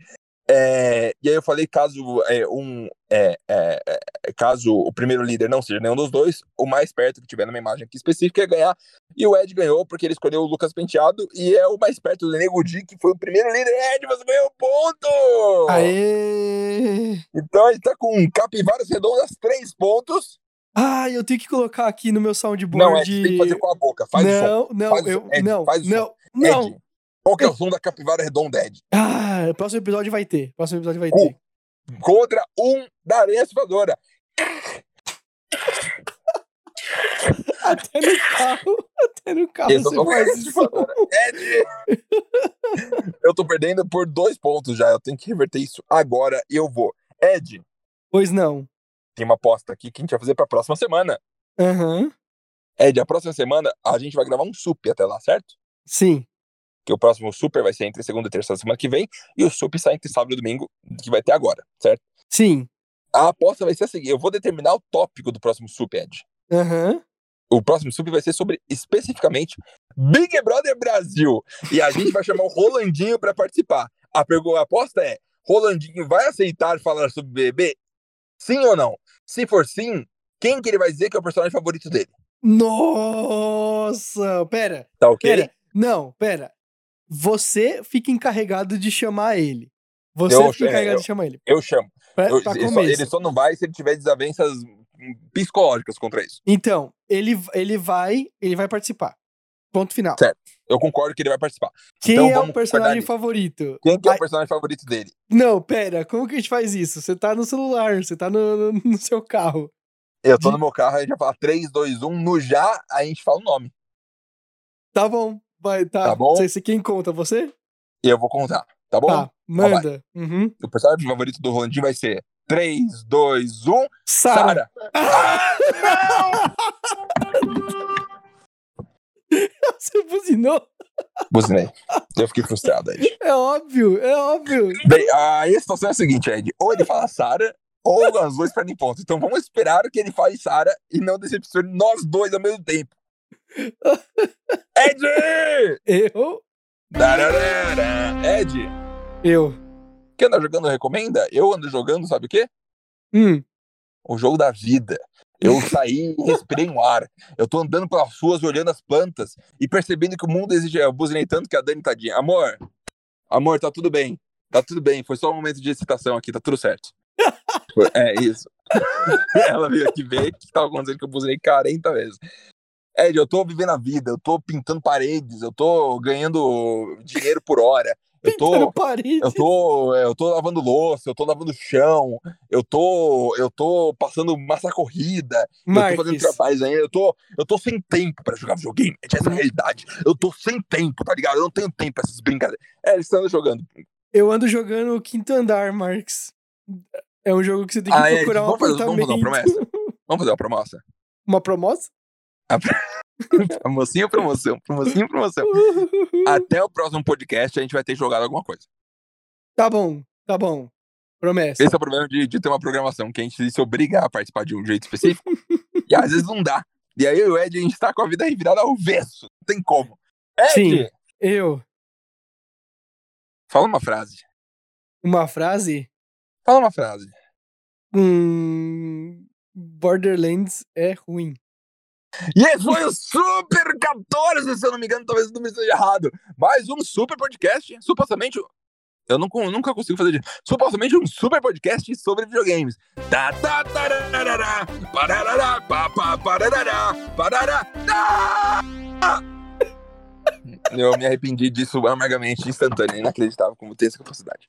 É, e aí eu falei, caso é, um é, é, é, caso o primeiro líder não seja nenhum dos dois, o mais perto que tiver numa imagem aqui específica ia ganhar. E o Ed ganhou porque ele escolheu o Lucas Penteado e é o mais perto do Nego Di, que foi o primeiro líder. Ed, você ganhou um ponto! Aê! Então ele tá com capivaras redondas, três pontos. Ah, eu tenho que colocar aqui no meu soundboard. Não, Ed, tem que fazer com a boca. Faz o som. não, não, Faz eu, som, Ed, não, faz o não, não. Ed, qual que é o som da capivara redonda, Ed? Ah, o próximo episódio vai ter. o Próximo episódio vai ter. Contra um da Aranha Salvadora. *laughs* Até no carro, até no carro eu você tô. Ed! *laughs* eu tô perdendo por dois pontos já. Eu tenho que reverter isso agora e eu vou. Ed, Pois não. tem uma aposta aqui que a gente vai fazer pra próxima semana. Aham. Ed, a próxima semana a gente vai gravar um sup até lá, certo? Sim. Que o próximo super vai ser entre segunda e terça da semana que vem. E o sup sai entre sábado e domingo, que vai ter agora, certo? Sim. A aposta vai ser a seguinte: eu vou determinar o tópico do próximo sup, Ed. Aham. O próximo sub vai ser sobre especificamente Big Brother Brasil. E a gente vai chamar o Rolandinho para participar. A pergunta a aposta é: Rolandinho vai aceitar falar sobre BBB? Sim ou não? Se for sim, quem que ele vai dizer que é o personagem favorito dele? Nossa! Pera, Tá ok? pera. Não, pera. Você fica encarregado de chamar ele. Você Eu- fica é, encarregado eu- de chamar ele. Eu chamo. Pra, Eu- pra ele, só, ele só não vai se ele tiver desavenças psicológicas contra isso. Então, ele, ele vai, ele vai participar. Ponto final. Certo. Eu concordo que ele vai participar. Quem Então é o personagem favorito? Quem que é o personagem favorito dele? Não, pera, como que a gente faz isso? Você tá no celular, você tá no, no, no seu carro. Eu tô De- no meu carro, a gente vai falar 3, 2, 1. No já, a gente fala o nome. Tá bom, vai, tá. Tá bom. Você, você quem conta, você? Eu vou contar. Tá bom? Tá, manda. Uhum. O personagem favorito do Rolandinho vai ser 3, 2, 1. Sara. Sara! Você buzinou? Buzinei. Eu fiquei frustrado, Ed. É óbvio, é óbvio. Bem, aí a situação é a seguinte, Ed. Ou ele fala Sara, ou as duas perdem pontos. Então vamos esperar que ele fale Sara e não decepcione nós dois ao mesmo tempo. Ed! Eu? Ed, Eu. quem anda jogando recomenda? Eu ando jogando, sabe o quê? Hum. O jogo da vida. Eu *laughs* saí e respirei no ar. Eu tô andando pelas ruas, olhando as plantas e percebendo que o mundo exige. Eu buzinei tanto que a Dani tadinha. Amor, amor, tá tudo bem. Tá tudo bem. Foi só um momento de excitação aqui, tá tudo certo. *laughs* Foi- É isso. *laughs* Ela veio aqui ver o que tava acontecendo que eu buzinei 40 vezes. Ed, eu tô vivendo a vida, eu tô pintando paredes, eu tô ganhando dinheiro por hora. Eu tô, Pintando parede. eu tô, eu tô lavando louça, eu tô lavando chão, eu tô, eu tô passando massa corrida, eu tô fazendo Marques, trabalhos ainda, eu tô, eu tô sem tempo pra jogar videogame, essa é a realidade. Eu tô sem tempo, tá ligado? Eu não tenho tempo pra essas brincadeiras. É, eles estão jogando. eu ando jogando o quinto andar, Marques. É um jogo que você tem que Ah, é, procurar um vamos fazer- vamos fazer uma apartamento. Vamos fazer uma promoção? Uma promoção? Promocinho, *laughs* promoção, promocinho, promoção. Até o próximo podcast a gente vai ter jogado alguma coisa. Tá bom, tá bom. Promessa. Esse é o problema de, de ter uma programação, que a gente se obriga a participar de um jeito específico, *laughs* e às vezes não dá. E aí o Ed, a gente tá com a vida revirada ao avesso. Não tem como. Ed, Sim. Eu. fala uma frase. Uma frase? Fala uma frase. Hum, Borderlands é ruim. E esse foi o Super 14, se eu não me engano, talvez o número esteja errado. Mais um super podcast, supostamente. Eu não, nunca consigo fazer isso. Supostamente um super podcast sobre videogames. Eu me arrependi disso amargamente, instantâneo, inacreditável como tem essa capacidade.